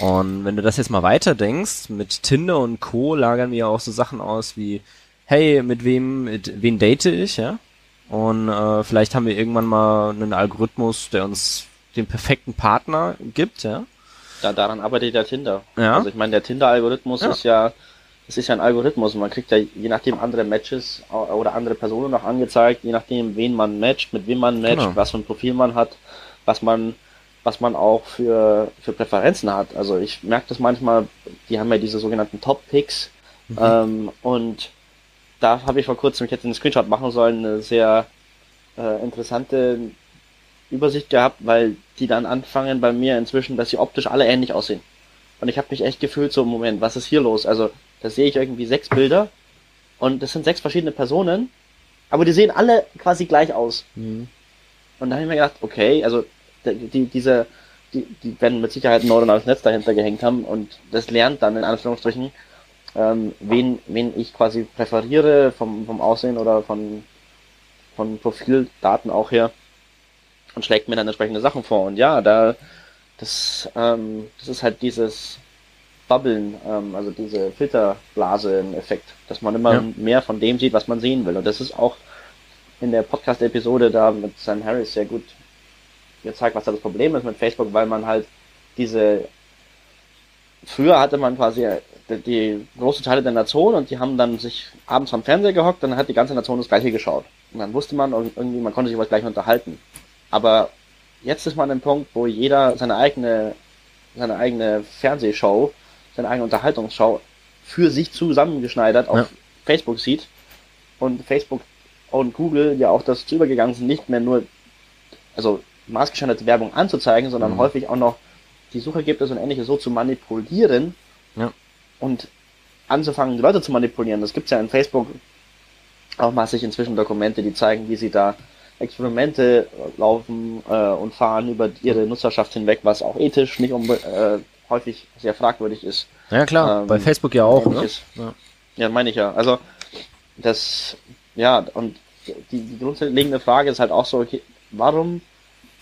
Und wenn du das jetzt mal weiterdenkst, mit Tinder und Co. lagern wir ja auch so Sachen aus wie, hey, mit wem, mit wen date ich, ja? Und äh, vielleicht haben wir irgendwann mal einen Algorithmus, der uns den perfekten Partner gibt, ja? Da, daran arbeitet der Tinder. Ja. Also ich meine, der Tinder-Algorithmus Ja. ist ja, es ist ja ein Algorithmus man kriegt ja je nachdem andere Matches oder andere Personen noch angezeigt, je nachdem wen man matcht, mit wem man matcht, Genau. was für ein Profil man hat, was man was man auch für, für Präferenzen hat. Also ich merke das manchmal, die haben ja diese sogenannten Top-Picks ähm, und da habe ich vor kurzem, ich hätte einen Screenshot machen sollen, eine sehr äh, interessante Übersicht gehabt, weil die dann anfangen bei mir inzwischen, dass sie optisch alle ähnlich aussehen. Und ich habe mich echt gefühlt so, Moment, was ist hier los? Also da sehe ich irgendwie sechs Bilder und das sind sechs verschiedene Personen, aber die sehen alle quasi gleich aus. Mhm. Und da habe ich mir gedacht, okay, also die, die, diese, die, die werden mit Sicherheit ein neuronales Netz dahinter gehängt haben und das lernt dann in Anführungsstrichen, ähm, wen, wen ich quasi präferiere vom, vom Aussehen oder von, von Profildaten auch her und schlägt mir dann entsprechende Sachen vor. Und ja, da das, ähm, das ist halt dieses Bubbeln, ähm, also diese Filterblase-Effekt, dass man immer Ja. mehr von dem sieht, was man sehen will. Und das ist auch in der Podcast-Episode da mit Sam Harris sehr gut gezeigt, was da das Problem ist mit Facebook, weil man halt diese früher hatte man quasi die, die große Teile der Nation und die haben dann sich abends am Fernseher gehockt, dann hat die ganze Nation das gleiche geschaut. Und dann wusste man und irgendwie, man konnte sich über das gleiche unterhalten. Aber jetzt ist man an dem Punkt, wo jeder seine eigene, seine eigene Fernsehshow, seine eigene Unterhaltungsshow für sich zusammengeschneidert auf Ja. Facebook sieht und Facebook und Google ja auch dazu übergegangen sind, nicht mehr nur, also maßgeschneiderte Werbung anzuzeigen, sondern Mhm. häufig auch noch die Suchergebnisse und ähnliches so zu manipulieren Ja. und anzufangen, die Leute zu manipulieren. Das gibt's ja in Facebook auch massig inzwischen Dokumente, die zeigen, wie sie da Experimente laufen äh, und fahren über ihre Nutzerschaft hinweg, was auch ethisch nicht äh, häufig sehr fragwürdig ist. Ja klar, Ähm, bei Facebook ja auch, ne? Ja. Ja, meine ich ja. Also das, ja, und die, die grundlegende Frage ist halt auch so, okay, warum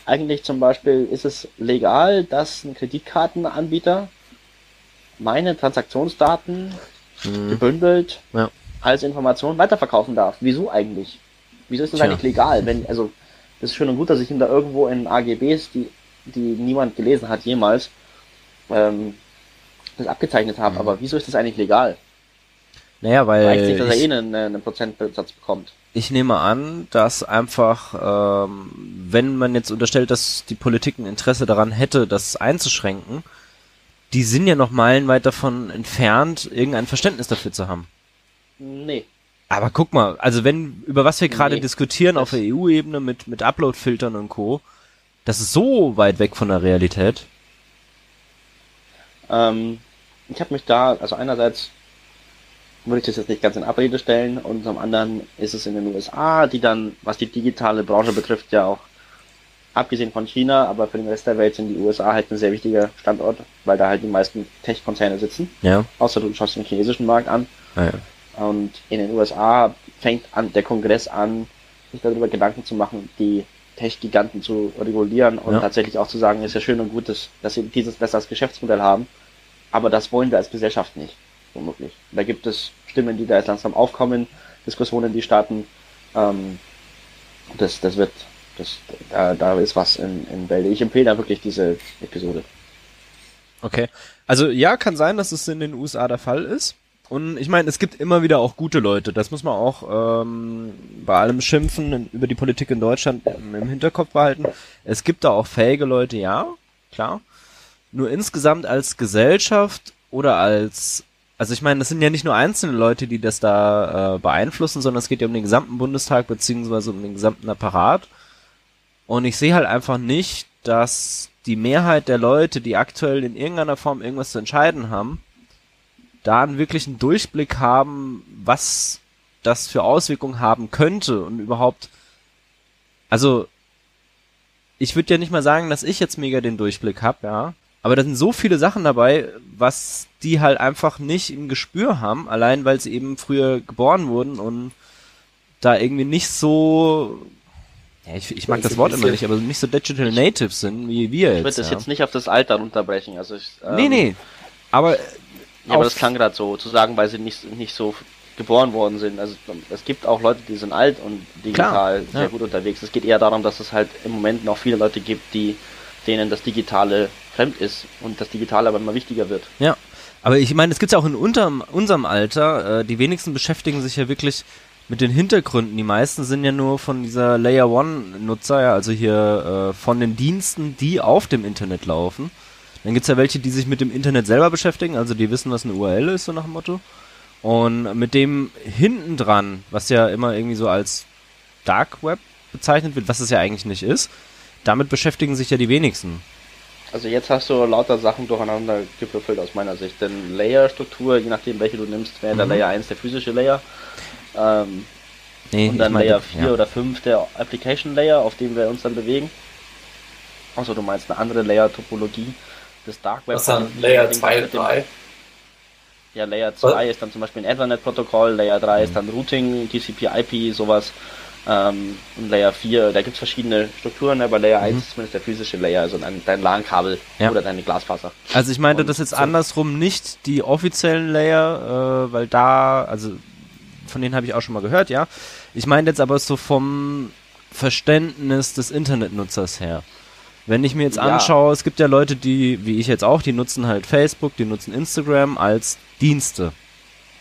eigentlich zum Beispiel ist es legal, dass ein Kreditkartenanbieter meine Transaktionsdaten Mhm. gebündelt Ja. als Information weiterverkaufen darf? Wieso eigentlich? Wieso ist das Tja. eigentlich legal? Wenn, also, das ist schön und gut, dass ich ihm da irgendwo in AGBs, die, die niemand gelesen hat jemals, ähm, das abgezeichnet habe, Mhm. aber wieso ist das eigentlich legal? Naja, Reicht sich, weil dass er eh einen, einen Prozentsatz bekommt. Ich nehme an, dass einfach, ähm, wenn man jetzt unterstellt, dass die Politik ein Interesse daran hätte, das einzuschränken, die sind ja noch meilenweit davon entfernt, irgendein Verständnis dafür zu haben. Nee. Aber guck mal, also wenn, über was wir gerade Nee, diskutieren auf der EU-Ebene mit, mit Upload-Filtern und Co., das ist so weit weg von der Realität. Ähm, ich habe mich da, also einerseits würde ich das jetzt nicht ganz in Abrede stellen und zum anderen ist es in den USA, die dann, was die digitale Branche betrifft, ja auch abgesehen von China, aber für den Rest der Welt sind die USA halt ein sehr wichtiger Standort, weil da halt die meisten Tech-Konzerne sitzen, Ja. außer du schaust den chinesischen Markt an. Ah, ja. Und in den USA fängt an, der Kongress an, sich darüber Gedanken zu machen, die Tech-Giganten zu regulieren und Ja. tatsächlich auch zu sagen, ist ja schön und gut, dass, dass sie dieses besser als Geschäftsmodell haben, aber das wollen wir als Gesellschaft nicht, womöglich. Da gibt es Stimmen, die da jetzt langsam aufkommen, Diskussionen, die starten. Ähm, das, das wird, das, da, da ist was in, in Bälde. Ich empfehle da wirklich diese Episode. Okay. Also ja, kann sein, dass es in den USA der Fall ist. Und ich meine, es gibt immer wieder auch gute Leute. Das muss man auch ähm, bei allem Schimpfen über die Politik in Deutschland im, im Hinterkopf behalten. Es gibt da auch fähige Leute, ja, klar. Nur insgesamt als Gesellschaft oder als, also ich meine, das sind ja nicht nur einzelne Leute, die das da äh, beeinflussen, sondern es geht ja um den gesamten Bundestag beziehungsweise um den gesamten Apparat. Und ich sehe halt einfach nicht dass die Mehrheit der Leute, die aktuell in irgendeiner Form irgendwas zu entscheiden haben, da einen wirklichen Durchblick haben, was das für Auswirkungen haben könnte und überhaupt, also ich würde ja nicht mal sagen, dass ich jetzt mega den Durchblick habe, ja, aber da sind so viele Sachen dabei, was die halt einfach nicht im Gespür haben, allein weil sie eben früher geboren wurden und da irgendwie nicht so ja, ich, ich mag das Wort immer nicht, aber nicht so Digital Natives sind wie wir jetzt. Ich würde das ja. jetzt nicht auf das Alter runterbrechen. Also ich, ähm, nee, nee. Aber, ja, aber das klang gerade so, zu sagen, weil sie nicht, nicht so geboren worden sind. Also es gibt auch Leute, die sind alt und digital Klar, sehr ja. gut unterwegs. Es geht eher darum, dass es halt im Moment noch viele Leute gibt, die denen das Digitale fremd ist und das Digitale aber immer wichtiger wird. Ja. Aber ich meine, es gibt ja auch in unterm, unserem Alter, äh, die wenigsten beschäftigen sich ja wirklich mit den Hintergründen. Die meisten sind ja nur von dieser Layer One Nutzer, ja, also hier äh, von den Diensten, die auf dem Internet laufen. Dann gibt's ja welche, die sich mit dem Internet selber beschäftigen, also die wissen, was eine URL ist, so nach dem Motto. Und mit dem hinten dran, was ja immer irgendwie so als Dark Web bezeichnet wird, was es ja eigentlich nicht ist, damit beschäftigen sich ja die wenigsten. Also jetzt hast du lauter Sachen durcheinander gewürfelt aus meiner Sicht. Denn Layer-Struktur, je nachdem welche du nimmst, wäre mhm. der Layer 1 der physische Layer. Ähm, nee, und dann Layer 4 ja. oder 5 der Application Layer, auf dem wir uns dann bewegen. Also du meinst eine andere Layer-Topologie des Dark Web. Was dann Layer 2 und 3? Ja, Layer 2 Was? ist dann zum Beispiel ein Ethernet-Protokoll, Layer 3 mhm. ist dann Routing, TCP-IP, sowas. Ähm, und Layer 4, da gibt es verschiedene Strukturen, aber Layer mhm. 1 ist zumindest der physische Layer, also dein, dein LAN-Kabel ja. oder deine Glasfaser. Also ich meinte und das jetzt so. andersrum nicht die offiziellen Layer, äh, weil da, also von denen habe ich auch schon mal gehört, ja. Ich meine jetzt aber so vom Verständnis des Internetnutzers her. Wenn ich mir jetzt ja. anschaue, es gibt ja Leute, die, wie ich jetzt auch, die nutzen halt Facebook, die nutzen Instagram als Dienste.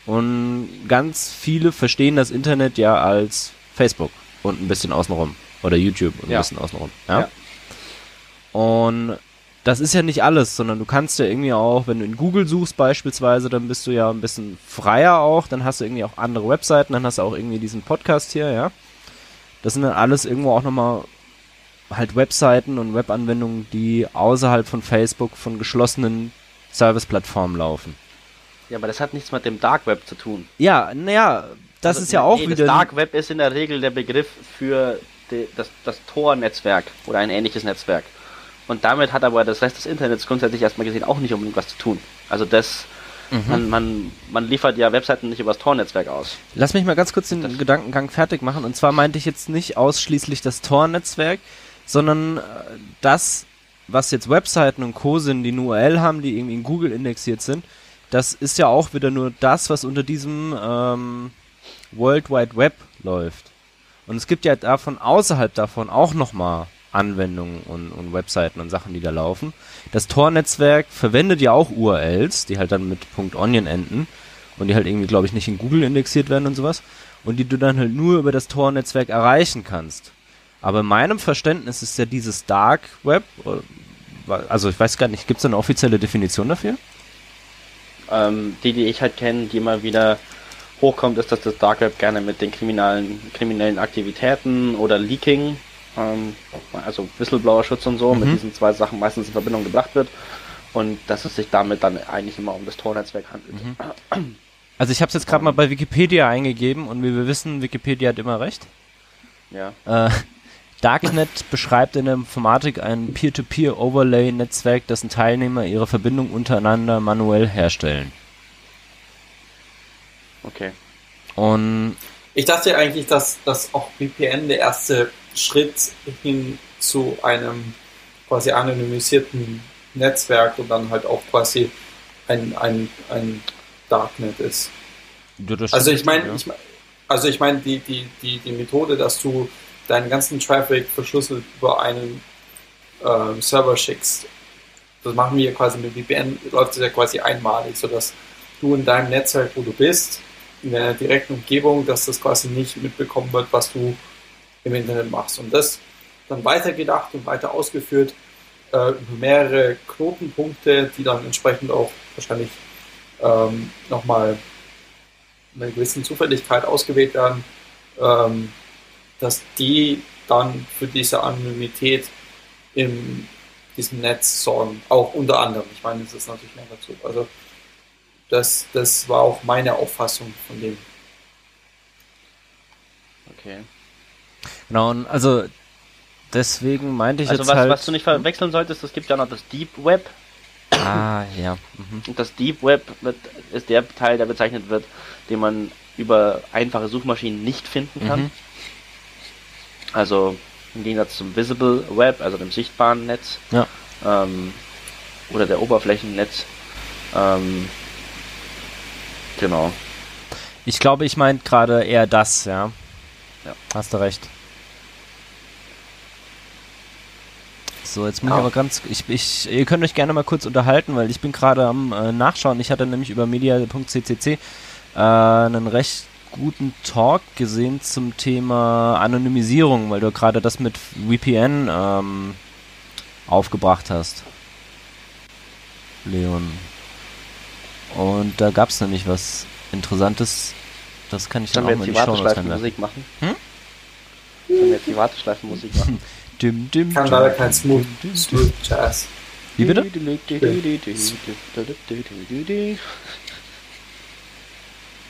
Und ganz viele verstehen das Internet ja als Facebook und ein bisschen außenrum. Oder YouTube und ja. ein bisschen außenrum. Ja? ja. Und das ist ja nicht alles, sondern du kannst ja irgendwie auch, wenn du in Google suchst beispielsweise, dann bist du ja ein bisschen freier auch, dann hast du irgendwie auch andere Webseiten, dann hast du auch irgendwie diesen Podcast hier, ja. Das sind dann alles irgendwo auch nochmal halt Webseiten und Webanwendungen, die außerhalb von Facebook von geschlossenen Service-Plattformen laufen. Ja, aber das hat nichts mit dem Dark Web zu tun. Ja, naja, das also, ist ja auch nee, wieder. Das Dark Web ist in der Regel der Begriff für die, das, das Tor-Netzwerk oder ein ähnliches Netzwerk. Und damit hat aber das Rest des Internets grundsätzlich erstmal gesehen auch nicht unbedingt was zu tun. Also das, mhm. man, man, man liefert ja Webseiten nicht über das Tor-Netzwerk aus. Lass mich mal ganz kurz den das Gedankengang fertig machen. Und zwar meinte ich jetzt nicht ausschließlich das Tor-Netzwerk, sondern äh, das, was jetzt Webseiten und Co. sind, die eine URL haben, die irgendwie in Google indexiert sind, das ist ja auch wieder nur das, was unter diesem ähm, World Wide Web läuft. Und es gibt ja davon außerhalb davon auch nochmal Anwendungen und, und Webseiten und Sachen, die da laufen. Das Tor-Netzwerk verwendet ja auch URLs, die halt dann mit .onion enden und die halt irgendwie, glaube ich, nicht in Google indexiert werden und sowas und die du dann halt nur über das Tor-Netzwerk erreichen kannst. Aber in meinem Verständnis ist ja dieses Dark Web, also ich weiß gar nicht, gibt es eine offizielle Definition dafür? Ähm, die, die ich halt kenne, die immer wieder hochkommt, ist, dass das Dark Web gerne mit den kriminellen, kriminellen Aktivitäten oder Leaking ähm, also Whistleblower-Schutz und so, mhm. mit diesen zwei Sachen meistens in Verbindung gebracht wird und dass es sich damit dann eigentlich immer um das Tor-Netzwerk handelt. Mhm. Also ich habe es jetzt gerade mal bei Wikipedia eingegeben und wie wir wissen, Wikipedia hat immer recht. Ja. Äh, Darknet beschreibt in der Informatik ein Peer-to-Peer-Overlay-Netzwerk, dessen Teilnehmer ihre Verbindung untereinander manuell herstellen. Okay. Und ich dachte eigentlich, dass, dass auch VPN der erste Schritt hin zu einem quasi anonymisierten Netzwerk und dann halt auch quasi ein, ein, ein Darknet ist. also ich meine, ja. ich, also ich meine, die, die, die, die Methode, dass du deinen ganzen Traffic verschlüsselt über einen äh, Server schickst, das machen wir quasi mit VPN, läuft es ja quasi einmalig, sodass du in deinem Netzwerk, wo du bist, in deiner direkten Umgebung, dass das quasi nicht mitbekommen wird, was du im Internet machst. Und das dann weitergedacht und weiter ausgeführt äh, über mehrere Knotenpunkte, die dann entsprechend auch wahrscheinlich ähm, nochmal mit einer gewissen Zufälligkeit ausgewählt werden, ähm, dass die dann für diese Anonymität in diesem Netz sorgen. Auch unter anderem. Ich meine, es ist natürlich mehr dazu. Also das, das war auch meine Auffassung von dem. Okay. Genau, und also deswegen meinte ich Also jetzt was, halt... was du nicht verwechseln solltest, es gibt ja noch das Deep Web. Ah, ja. Mhm. Und das Deep Web wird, ist der Teil, der bezeichnet wird, den man über einfache Suchmaschinen nicht finden kann. Mhm. Also im Gegensatz zum Visible Web, also dem sichtbaren Netz Ja. ähm, oder der Oberflächennetz. Ähm, genau. Ich glaube, ich meint gerade eher das, ja. Ja. Hast du recht. So, jetzt muss ich Ja. aber ganz, ich, ich, ihr könnt euch gerne mal kurz unterhalten, weil ich bin gerade am äh, Nachschauen. Ich hatte nämlich über media.ccc äh, einen recht guten Talk gesehen zum Thema Anonymisierung, weil du gerade das mit VPN ähm, aufgebracht hast. Leon. Und da gab es nämlich was Interessantes. Das kann ich dann Sollen auch mal in die reinwerfen. Warteschleifenmusik machen? Hm? Sollen wir jetzt die Warteschleifenmusik machen? Dim, dim, Ich kann leider kein Smooth. Smooth Jazz. Wie bitte?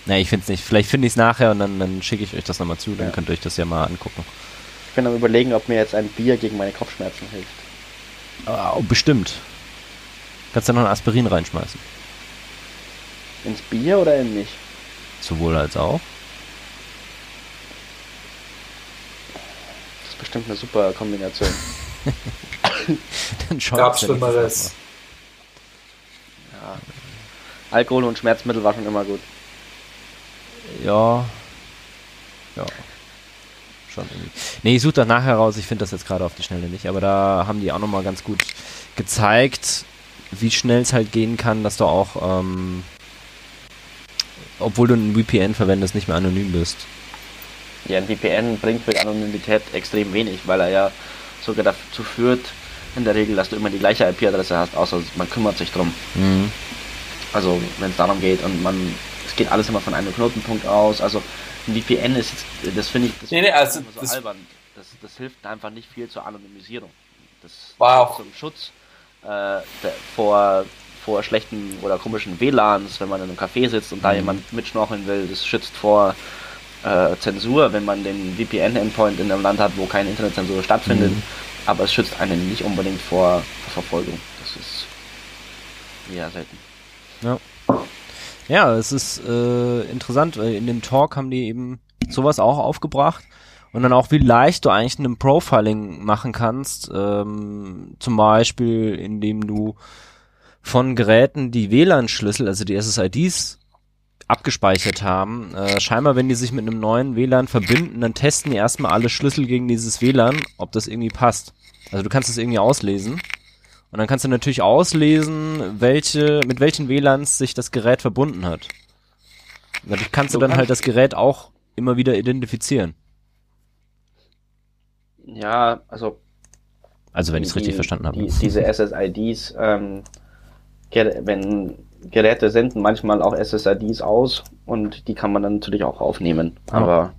Ne, ich finde es nicht. Vielleicht finde ich es nachher und dann, dann schicke ich euch das nochmal zu. Dann Ja. könnt ihr euch das ja mal angucken. Ich bin am überlegen, ob mir jetzt ein Bier gegen meine Kopfschmerzen hilft. Oh, bestimmt. Kannst du noch ein Aspirin reinschmeißen. Ins Bier oder in mich? Sowohl als auch. Das ist bestimmt eine super Kombination. Dann es wenigstens Schlimmeres. Ja. Alkohol und Schmerzmittel war schon immer gut. Ja. Ja. Schon irgendwie. Nee, ich suche das nachher raus. Ich finde das jetzt gerade auf die Schnelle nicht. Aber da haben die auch nochmal ganz gut gezeigt, wie schnell es halt gehen kann, dass du auch, ähm, obwohl du einen VPN verwendest, nicht mehr anonym bist. Ja, ein VPN bringt mit Anonymität extrem wenig, weil er ja sogar dazu führt, in der Regel, dass du immer die gleiche IP-Adresse hast, außer man kümmert sich drum. Mhm. Also wenn es darum geht und man, es geht alles immer von einem Knotenpunkt aus. Also ein VPN ist jetzt, das finde ich, das Nee, nee, also immer so das- albern. Das, das hilft einfach nicht viel zur Anonymisierung. Das War hilft auch- zum Schutz äh, der, vor vor schlechten oder komischen WLANs, wenn man in einem Café sitzt und da Mhm. jemand mitschnorcheln will. Das schützt vor äh, Zensur, wenn man den VPN-Endpoint in einem Land hat, wo keine Internetzensur stattfindet. Mhm. Aber es schützt einen nicht unbedingt vor, Verfolgung. Das ist eher selten. Ja, es ist äh, interessant, weil in dem Talk haben die eben sowas auch aufgebracht und dann auch, wie leicht du eigentlich ein Profiling machen kannst, ähm, zum Beispiel, indem du von Geräten die WLAN-Schlüssel, also die SSIDs, abgespeichert haben. Äh, scheinbar, wenn die sich mit einem neuen WLAN verbinden, dann testen die erstmal alle Schlüssel gegen dieses WLAN, ob das irgendwie passt. Also du kannst es irgendwie auslesen. Und dann kannst du natürlich auslesen, welche, mit welchen WLANs sich das Gerät verbunden hat. Und dadurch kannst du So dann kann- halt das Gerät auch immer wieder identifizieren. Ja, also Also wenn ich es richtig verstanden habe. Die, diese SSIDs, ähm, wenn Geräte senden manchmal auch SSIDs aus und die kann man dann natürlich auch aufnehmen. Ja. Aber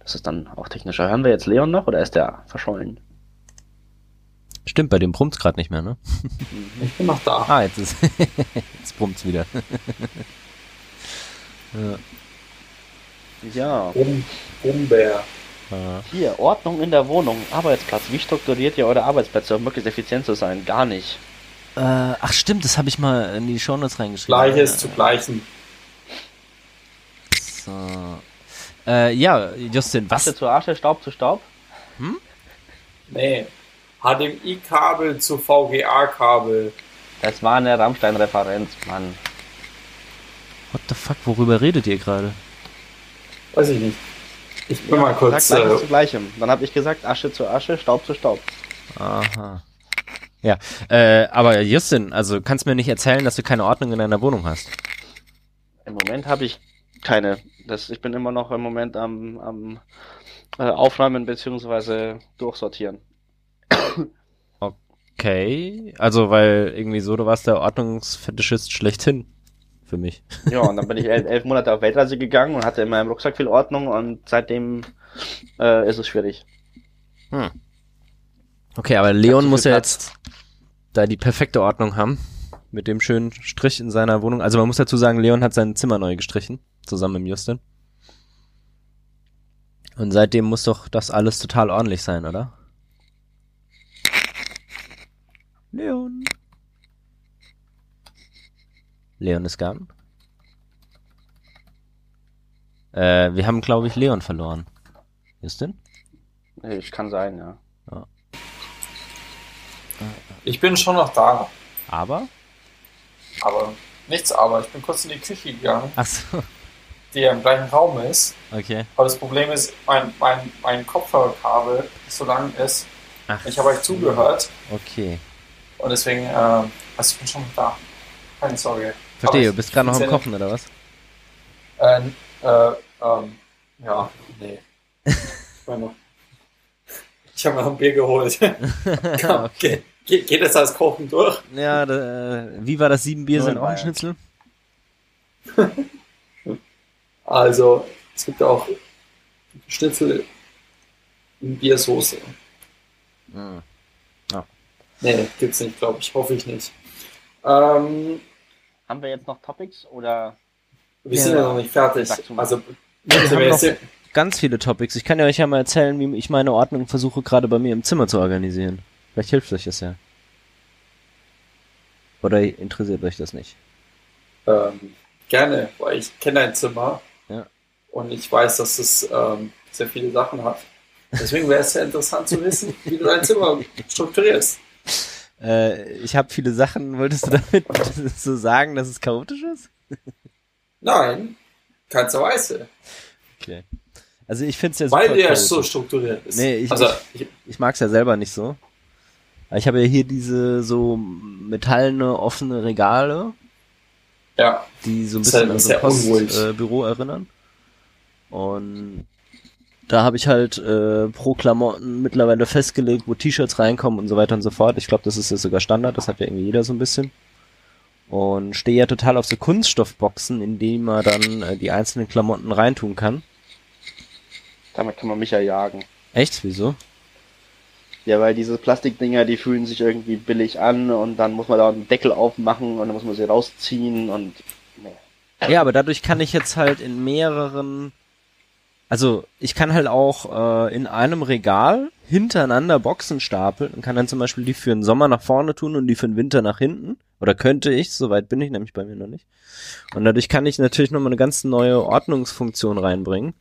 das ist dann auch technischer. Hören wir jetzt Leon noch oder ist der verschollen? Stimmt, bei dem brummt's gerade nicht mehr, ne? Ich bin noch da. Ah, jetzt ist jetzt brummt's wieder. ja. Ja. Bum, Bumbär. Ja. Hier, Ordnung in der Wohnung, Arbeitsplatz. Wie strukturiert ihr eure Arbeitsplätze, um möglichst effizient zu sein? Gar nicht. Äh, ach stimmt, das habe ich mal in die Shownotes reingeschrieben. Gleiches Äh, zu gleichen. So. Äh, ja, Justin, was? Asche zu Asche, Staub zu Staub? Nee. HDMI-Kabel zu VGA-Kabel. Das war eine Rammstein-Referenz, Mann. What the fuck, worüber redet ihr gerade? Weiß ich nicht. Ich bin mal kurz. Sag Gleiches Äh, zu Gleichem. Dann habe ich gesagt, Asche zu Asche, Staub zu Staub. Aha. Ja, äh, aber Justin, also kannst mir nicht erzählen, dass du keine Ordnung in deiner Wohnung hast. Im Moment habe ich keine. Das, ich bin immer noch im Moment am, am äh, Aufräumen beziehungsweise durchsortieren. Okay, also weil irgendwie so, du warst der Ordnungsfetischist schlechthin für mich. Ja, und dann bin ich elf, elf Monate auf Weltreise gegangen und hatte in meinem Rucksack viel Ordnung und seitdem äh, ist es schwierig. Hm. Okay, aber Leon muss ja jetzt da die perfekte Ordnung haben. Mit dem schönen Strich in seiner Wohnung. Also man muss dazu sagen, Leon hat sein Zimmer neu gestrichen. Zusammen mit Justin. Und seitdem muss doch das alles total ordentlich sein, oder? Leon. Leon ist gone. Äh, wir haben, glaube ich, Leon verloren. Justin? Ich kann sein, ja. ja. Ich bin schon noch da. Aber? Aber nichts aber. Ich bin kurz in die Küche gegangen. Ach so. Die ja im gleichen Raum ist. Okay. Aber das Problem ist, mein, mein, mein Kopfhörerkabel so lang ist. Ach ich habe euch zugehört. Okay. Und deswegen, äh, also ich bin schon noch da. Keine Sorge. Verstehe, du bist gerade noch am Kochen, oder was? Äh, äh, ähm, ja, nee. ich noch. Ich habe noch ein Bier geholt. okay. Ge geht das als Kochen durch? Ja, da, wie war das? Sieben Bier sind auch ein Schnitzel? also, es gibt auch Schnitzel in Biersoße. Hm. Ja. Nee, gibt's nicht, glaube ich. Hoffe ich nicht. Ähm, Haben wir jetzt noch Topics oder? Wir ja. sind ja noch nicht fertig. Also, wir haben noch ganz viele Topics. Ich kann ja euch ja mal erzählen, wie ich meine Ordnung versuche gerade bei mir im Zimmer zu organisieren. Vielleicht hilft euch das ja. Oder interessiert euch das nicht? Ähm, gerne, weil ich kenne dein Zimmer. Ja. Und ich weiß, dass es ähm, sehr viele Sachen hat. Deswegen wäre es sehr interessant zu wissen, wie du dein Zimmer strukturierst. Äh, ich habe viele Sachen. Wolltest du damit so sagen, dass es chaotisch ist? Nein, keinster Weise. Okay. Also ich finde es ja super Weil der so strukturiert ist. Nee, ich, also, ich, ich mag es ja selber nicht so. Ich habe ja hier diese so metallene, offene Regale. Ja. Die so ein bisschen an so Postbüro äh, erinnern. Und da habe ich halt äh, pro Klamotten mittlerweile festgelegt, wo T-Shirts reinkommen und so weiter und so fort. Ich glaube, das ist ja sogar Standard, das hat ja irgendwie jeder so ein bisschen. Und stehe ja total auf so Kunststoffboxen, in die man dann äh, die einzelnen Klamotten reintun kann. Damit kann man mich ja jagen. Echt? Wieso? Ja, weil diese Plastikdinger, die fühlen sich irgendwie billig an und dann muss man da einen Deckel aufmachen und dann muss man sie rausziehen und. Nee. Ja, aber dadurch kann ich jetzt halt in mehreren. Also ich kann halt auch äh, in einem Regal hintereinander Boxen stapeln und kann dann zum Beispiel die für den Sommer nach vorne tun und die für den Winter nach hinten. Oder könnte ich, soweit bin ich nämlich bei mir noch nicht. Und dadurch kann ich natürlich nochmal eine ganz neue Ordnungsfunktion reinbringen.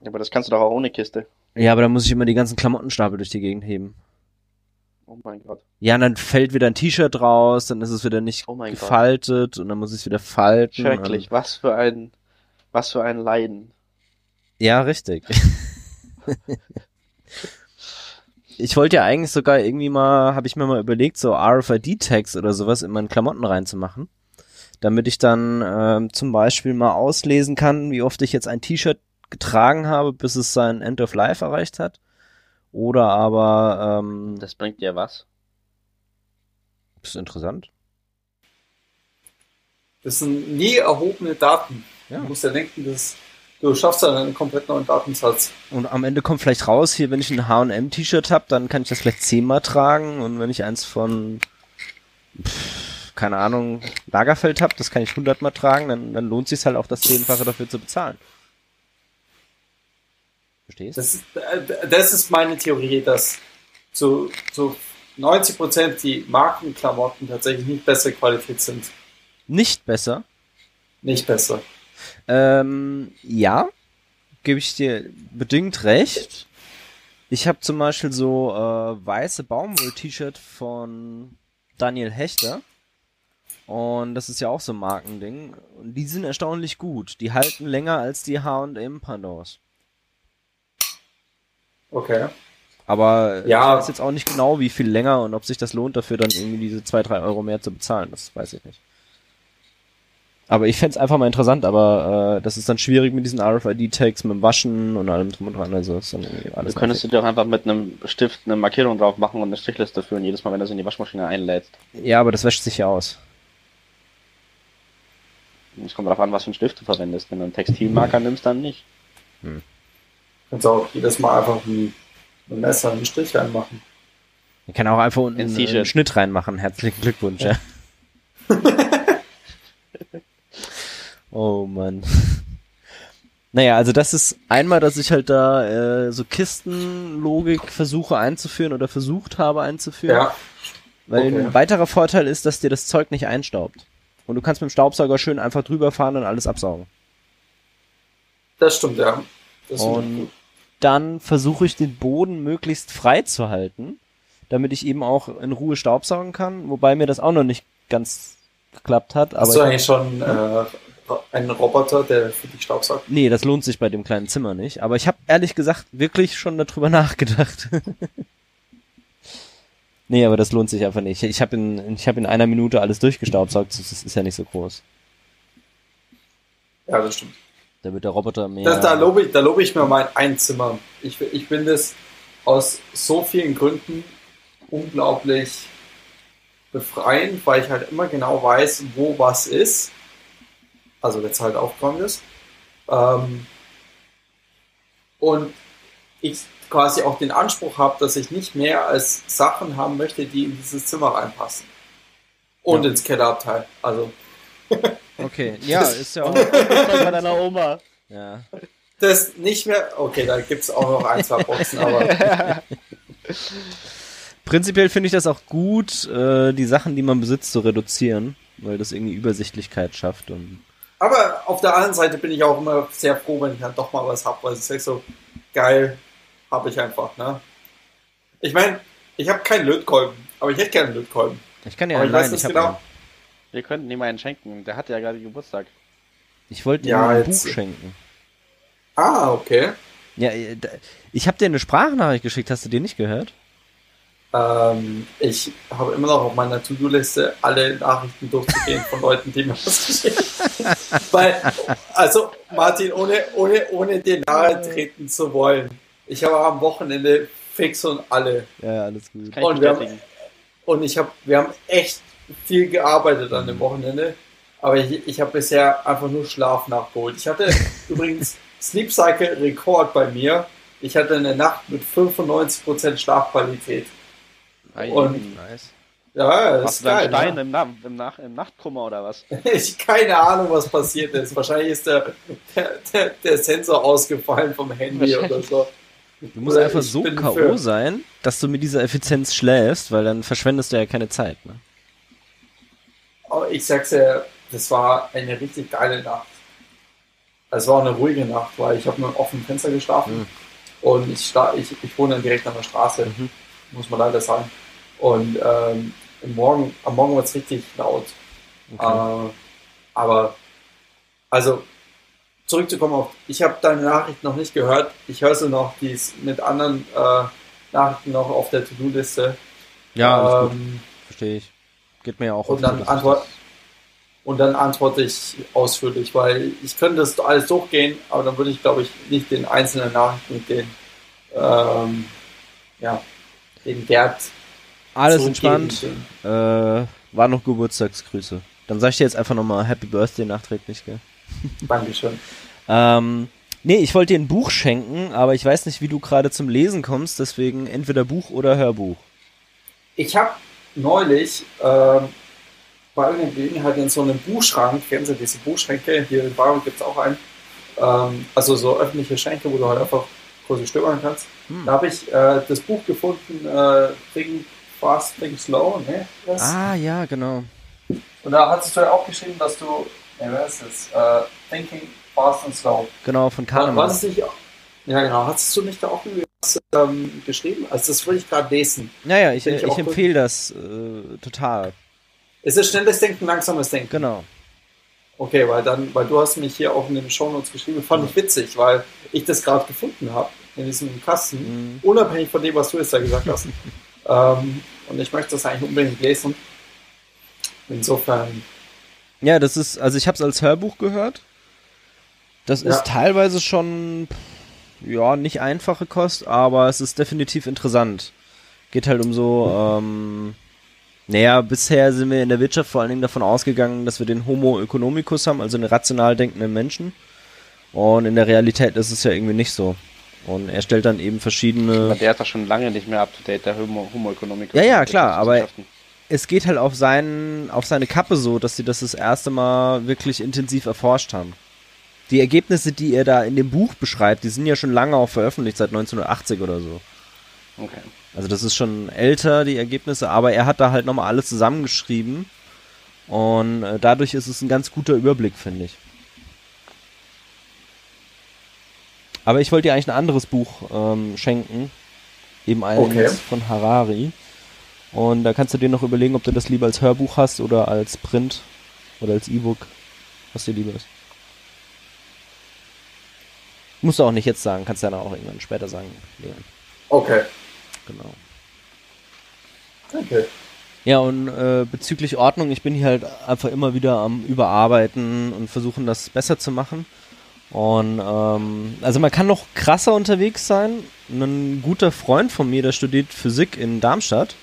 Ja, aber das kannst du doch auch ohne Kiste. Ja, aber dann muss ich immer die ganzen Klamottenstapel durch die Gegend heben. Oh mein Gott. Ja, und dann fällt wieder ein T-Shirt raus, dann ist es wieder nicht oh gefaltet Gott. und dann muss ich es wieder falten. Schrecklich, was für ein, was für ein Leiden. Ja, richtig. ich wollte ja eigentlich sogar irgendwie mal, habe ich mir mal überlegt, so RFID-Tags oder sowas in meinen Klamotten reinzumachen. Damit ich dann äh, zum Beispiel mal auslesen kann, wie oft ich jetzt ein T-Shirt getragen habe, bis es sein End of Life erreicht hat. Oder aber. Ähm, das bringt dir was? Das ist interessant. Das sind nie erhobene Daten. Ja. Du musst ja denken, dass du schaffst dann einen komplett neuen Datensatz. Und am Ende kommt vielleicht raus, hier, wenn ich ein H&M-T-Shirt habe, dann kann ich das vielleicht zehnmal tragen. Und wenn ich eins von, pff, keine Ahnung, Lagerfeld habe, das kann ich hundertmal tragen, dann, dann lohnt sich halt auch das Zehnfache dafür zu bezahlen. Verstehst? Das, äh, das ist meine Theorie, dass zu, zu 90 Prozent die Markenklamotten tatsächlich nicht besser Qualität sind. Nicht besser? Nicht besser. Ähm, ja, gebe ich dir bedingt recht. Ich habe zum Beispiel so äh, weiße Baumwoll-T-Shirt von Daniel Hechter. Und das ist ja auch so ein Markending. Und die sind erstaunlich gut. Die halten länger als die H&M Pandos. Okay. Aber ja. ich weiß jetzt auch nicht genau, wie viel länger und ob sich das lohnt, dafür dann irgendwie diese zwei, drei Euro mehr zu bezahlen. Das weiß ich nicht. Aber ich fände einfach mal interessant, aber äh, das ist dann schwierig mit diesen RFID-Tags, mit dem Waschen und allem drum und dran. Also ist dann irgendwie alles. Du könntest du dir auch einfach mit einem Stift eine Markierung drauf machen und eine Strichliste führen, jedes Mal, wenn du es in die Waschmaschine einlädst. Ja, aber das wäscht sich ja aus. Es kommt darauf an, was für einen Stift du verwendest. Wenn du einen Textilmarker nimmst, dann nicht. Hm. Kannst auch jedes Mal einfach ein, ein Messer einen Strich reinmachen. Ich kann auch einfach unten einen, einen Schnitt reinmachen. Herzlichen Glückwunsch, ja. oh Mann. Naja, also das ist einmal, dass ich halt da äh, so Kistenlogik versuche einzuführen oder versucht habe einzuführen. Ja. Weil okay. ein weiterer Vorteil ist, dass dir das Zeug nicht einstaubt. Und du kannst mit dem Staubsauger schön einfach drüber fahren und alles absaugen. Das stimmt, ja. Und dann versuche ich den Boden möglichst frei zu halten, damit ich eben auch in Ruhe staubsaugen kann, wobei mir das auch noch nicht ganz geklappt hat. Hast du eigentlich schon äh, einen Roboter, der für dich staubsaugt? Nee, das lohnt sich bei dem kleinen Zimmer nicht. Aber ich habe ehrlich gesagt wirklich schon darüber nachgedacht. nee, aber das lohnt sich einfach nicht. Ich habe in, ich hab in einer Minute alles durchgestaubsaugt, das ist ja nicht so groß. Ja, das stimmt. Da wird der Roboter mehr. Da, da, lobe, ich, da lobe ich mir mein ein Zimmer. Ich, ich finde es aus so vielen Gründen unglaublich befreiend, weil ich halt immer genau weiß, wo was ist. Also wenn es halt aufgeräumt ist. Ähm, und ich quasi auch den Anspruch habe, dass ich nicht mehr als Sachen haben möchte, die in dieses Zimmer reinpassen. Und ja. ins Kellerabteil. Also. Okay, ja, ist ja auch bei deiner Oma. Ja. Das nicht mehr. Okay, da gibt es auch noch ein, zwei Boxen, aber. Prinzipiell finde ich das auch gut, äh, die Sachen, die man besitzt, zu reduzieren, weil das irgendwie Übersichtlichkeit schafft und. Aber auf der anderen Seite bin ich auch immer sehr froh, wenn ich dann doch mal was habe, weil es ist so geil, habe ich einfach, ne? Ich meine, ich habe keinen Lötkolben, aber ich hätte gerne einen Lötkolben. Ich kann ja nein, ich genau. Wir könnten ihm einen schenken. Der hat ja gerade Geburtstag. Ich wollte ihm ja, ein Buch schenken. Ah, okay. Ja, äh, ich habe dir eine Sprachnachricht geschickt. Hast du die nicht gehört? Ähm, ich habe immer noch auf meiner To-Do-Liste alle Nachrichten durchzugehen von Leuten, die mir was geschickt haben. Weil, also Martin, ohne, ohne, ohne dir nahe treten zu wollen, ich habe am Wochenende fix und alle. Ja, alles gut. Und, wir haben, und ich habe, wir haben echt viel gearbeitet an dem mhm. Wochenende, aber ich, ich habe bisher einfach nur Schlaf nachgeholt. Ich hatte übrigens Sleep Cycle Rekord bei mir. Ich hatte eine Nacht mit 95% Schlafqualität. Und nice. Ja, das ist geil. Stein ne? im, Na im, Nach im Nachtkummer oder was? ich keine Ahnung, was passiert ist. Wahrscheinlich ist der, der, der, der Sensor ausgefallen vom Handy oder so. Du musst oder einfach so K.O. sein, dass du mit dieser Effizienz schläfst, weil dann verschwendest du ja keine Zeit. Ne? Ich sag's ja, das war eine richtig geile Nacht. Es war eine ruhige Nacht, weil ich habe mit einem offenen Fenster geschlafen mhm. und ich, ich, ich wohne direkt an der Straße, mhm. muss man leider sagen. Und ähm, Morgen, am Morgen war es richtig laut. Okay. Äh, aber, also, zurückzukommen auf, ich habe deine Nachricht noch nicht gehört. Ich höre sie noch, die ist mit anderen äh, Nachrichten noch auf der To-Do-Liste. Ja, ähm, verstehe ich. Geht mir ja auch und dann, antwort, und dann antworte ich ausführlich, weil ich könnte das alles durchgehen, aber dann würde ich, glaube ich, nicht den einzelnen Nachrichten mit den, ähm, ja, den Gerd. Alles entspannt. Äh, war noch Geburtstagsgrüße. Dann sag ich dir jetzt einfach nochmal Happy Birthday nachträglich, gell? Dankeschön. ähm, nee, ich wollte dir ein Buch schenken, aber ich weiß nicht, wie du gerade zum Lesen kommst, deswegen entweder Buch oder Hörbuch. Ich habe neulich äh, bei einer Gelegenheit in so einem Buchschrank, kennen Sie diese Buchschränke, hier in Bayern gibt es auch einen, ähm, also so öffentliche Schränke, wo du halt einfach große stöbern kannst. Hm. Da habe ich äh, das Buch gefunden, äh, Think Fast, Think Slow, ne? Das? Ah, ja, genau. Und da hattest du ja auch geschrieben, dass du, ne, wer ist das? Äh, Thinking Fast and Slow. Genau, von Kahnemann. Was nicht, ja, genau. Hattest du nicht da auch irgendwie ähm, geschrieben? Also das würde ich gerade lesen. Naja, ich, ich, ich empfehle das äh, total. Ist es schnelles Denken, langsames Denken? Genau. Okay, weil dann, weil du hast mich hier auch in den Shownotes geschrieben, fand ich witzig, weil ich das gerade gefunden habe in diesem Kasten, mhm. unabhängig von dem, was du jetzt da gesagt hast. ähm, und ich möchte das eigentlich unbedingt lesen. Insofern. Ja, das ist, also ich habe es als Hörbuch gehört. Das ja. ist teilweise schon, ja, nicht einfache Kost, aber es ist definitiv interessant. Geht halt um so, ähm, naja, bisher sind wir in der Wirtschaft vor allen Dingen davon ausgegangen, dass wir den Homo economicus haben, also einen rational denkenden Menschen. Und in der Realität ist es ja irgendwie nicht so. Und er stellt dann eben verschiedene. Aber der ist doch schon lange nicht mehr up to date, der Homo, Homo economicus. Ja, ja, klar, aber es geht halt auf, seinen, auf seine Kappe so, dass sie das das erste Mal wirklich intensiv erforscht haben. Die Ergebnisse, die er da in dem Buch beschreibt, die sind ja schon lange auch veröffentlicht, seit 1980 oder so. Okay. Also das ist schon älter, die Ergebnisse, aber er hat da halt nochmal alles zusammengeschrieben. Und äh, dadurch ist es ein ganz guter Überblick, finde ich. Aber ich wollte dir eigentlich ein anderes Buch ähm, schenken. Eben eins okay. von Harari. Und da kannst du dir noch überlegen, ob du das lieber als Hörbuch hast oder als Print oder als E-Book, was dir lieber ist. Musst du auch nicht jetzt sagen, kannst du dann auch irgendwann später sagen. Okay. Genau. Okay. Ja, und äh, bezüglich Ordnung, ich bin hier halt einfach immer wieder am Überarbeiten und versuchen, das besser zu machen. Und ähm, also man kann noch krasser unterwegs sein. Ein guter Freund von mir, der studiert Physik in Darmstadt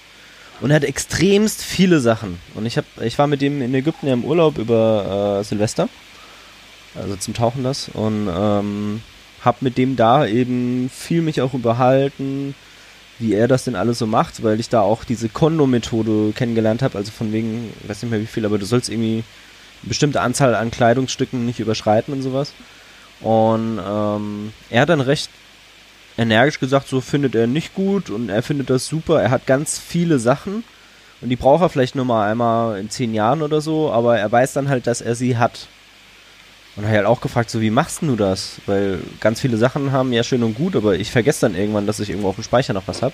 und er hat extremst viele Sachen. Und ich hab, ich war mit dem in Ägypten ja im Urlaub über äh, Silvester, also zum Tauchen das und ähm, hab mit dem da eben viel mich auch überhalten, wie er das denn alles so macht, weil ich da auch diese Kondo-Methode kennengelernt habe, also von wegen, weiß nicht mehr wie viel, aber du sollst irgendwie eine bestimmte Anzahl an Kleidungsstücken nicht überschreiten und sowas. Und ähm, er hat dann recht energisch gesagt, so findet er nicht gut und er findet das super. Er hat ganz viele Sachen und die braucht er vielleicht nur mal einmal in zehn Jahren oder so, aber er weiß dann halt, dass er sie hat. Und habe halt auch gefragt, so wie machst du das? Weil ganz viele Sachen haben ja schön und gut, aber ich vergesse dann irgendwann, dass ich irgendwo auf dem Speicher noch was habe.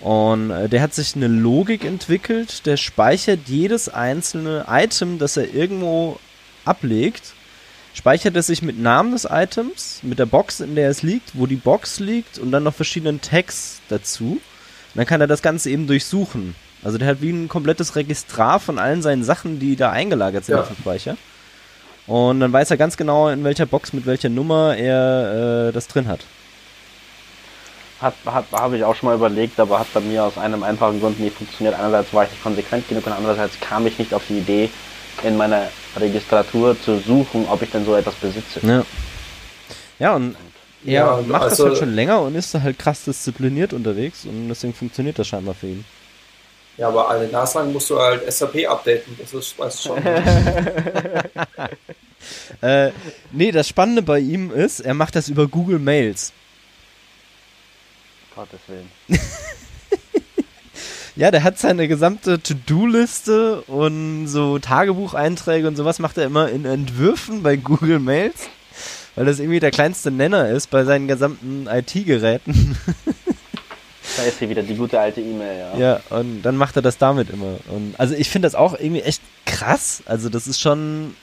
Und äh, der hat sich eine Logik entwickelt, der speichert jedes einzelne Item, das er irgendwo ablegt speichert es sich mit Namen des Items, mit der Box, in der es liegt, wo die Box liegt und dann noch verschiedenen Tags dazu. Und dann kann er das Ganze eben durchsuchen. Also der hat wie ein komplettes Registrar von allen seinen Sachen, die da eingelagert sind ja. auf dem Speicher. Und dann weiß er ganz genau, in welcher Box mit welcher Nummer er äh, das drin hat. Hat, hat habe ich auch schon mal überlegt, aber hat bei mir aus einem einfachen Grund nie funktioniert. Einerseits war ich nicht konsequent genug und andererseits kam ich nicht auf die Idee, in meiner Registratur zu suchen, ob ich denn so etwas besitze. Ja, ja und er ja, macht also, das halt schon länger und ist da halt krass diszipliniert unterwegs und deswegen funktioniert das scheinbar für ihn. Ja, aber alle Naslang musst du halt SAP updaten, das ist, weißt du schon. äh, nee, das Spannende bei ihm ist, er macht das über Google Mails. Gottes Willen. Ja, der hat seine gesamte To-Do-Liste und so Tagebucheinträge und sowas macht er immer in Entwürfen bei Google Mails, weil das irgendwie der kleinste Nenner ist bei seinen gesamten IT-Geräten. Da ist hier wieder die gute alte E-Mail, ja. Ja, und dann macht er das damit immer. Und also ich finde das auch irgendwie echt krass. Also das ist schon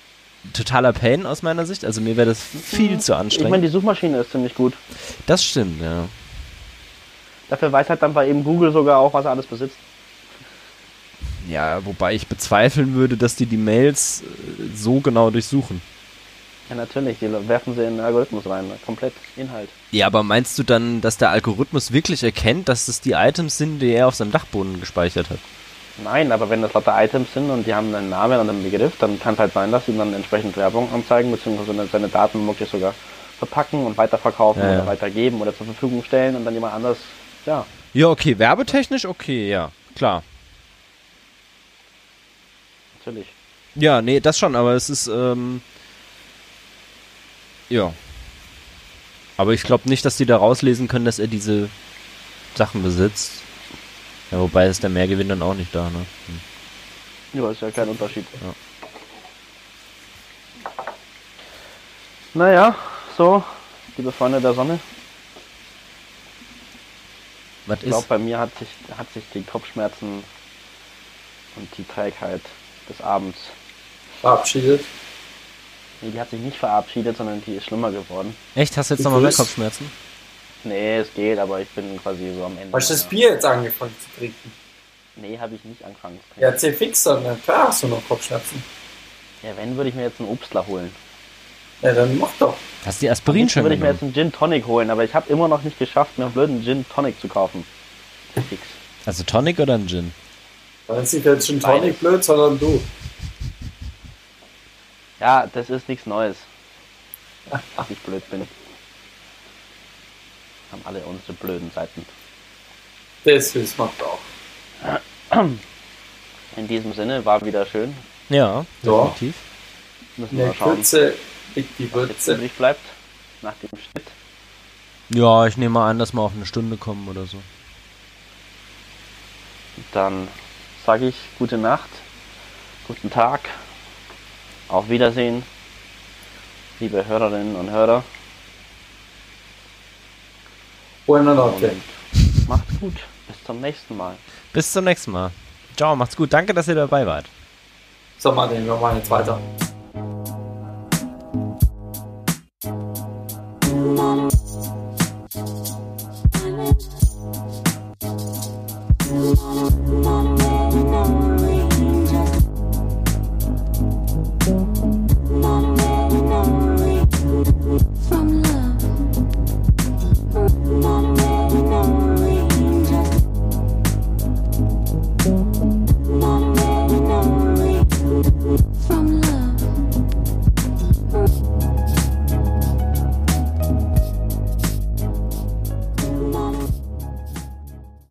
totaler Pain aus meiner Sicht. Also mir wäre das viel zu anstrengend. Ich meine, die Suchmaschine ist ziemlich gut. Das stimmt, ja. Dafür weiß halt dann bei eben Google sogar auch, was er alles besitzt. Ja, wobei ich bezweifeln würde, dass die die Mails äh, so genau durchsuchen. Ja, natürlich, die werfen sie in den Algorithmus rein, komplett Inhalt. Ja, aber meinst du dann, dass der Algorithmus wirklich erkennt, dass es die Items sind, die er auf seinem Dachboden gespeichert hat? Nein, aber wenn das lauter Items sind und die haben einen Namen und einen Begriff, dann kann es halt sein, dass sie dann entsprechend Werbung anzeigen, beziehungsweise seine Daten möglich sogar verpacken und weiterverkaufen ja, ja. oder weitergeben oder zur Verfügung stellen und dann jemand anders ja. Ja, okay, werbetechnisch okay, ja, klar. Natürlich. Ja, nee, das schon, aber es ist, ähm, ja. Aber ich glaube nicht, dass die da rauslesen können, dass er diese Sachen besitzt. Ja, wobei ist der Mehrgewinn dann auch nicht da, ne? Hm. Ja, ist ja kein Unterschied. Ja. Naja, so, liebe Freunde der Sonne. Was ich glaube, bei mir hat sich, hat sich die Kopfschmerzen und die Trägheit des Abends verabschiedet. Nee, die hat sich nicht verabschiedet, sondern die ist schlimmer geworden. Echt? Hast du jetzt nochmal mehr Kopfschmerzen? Nee, es geht, aber ich bin quasi so am Ende. Hast du das Bier jetzt angefangen zu trinken? Nee, habe ich nicht angefangen. Ja, erzähl fix dann, klar hast du noch Kopfschmerzen. Ja, wenn, würde ich mir jetzt einen Obstler holen. Ja, dann mach doch. Hast du die Aspirin schon würde ich mir jetzt einen Gin Tonic holen, aber ich habe immer noch nicht geschafft, mir einen blöden Gin Tonic zu kaufen. Fix. Also Tonic oder ein Gin? Dann ist nicht der Gin Tonic Beides. blöd, sondern du. Ja, das ist nichts Neues. dass ich blöd bin. Haben alle unsere blöden Seiten. Das ist macht auch. In diesem Sinne war wieder schön. Ja, Ja. definitiv. Müssen In wir mal schauen, Kürze liegt die was jetzt Würze. übrig bleibt nach dem Schnitt. Ja, ich nehme mal an, dass wir auf eine Stunde kommen oder so. Dann sage ich gute Nacht, guten Tag, auf Wiedersehen, liebe Hörerinnen und Hörer. Buona notte. Macht's gut. Bis zum nächsten Mal. Bis zum nächsten Mal. Ciao, macht's gut. Danke, dass ihr dabei wart. So, Martin, wir machen jetzt weiter.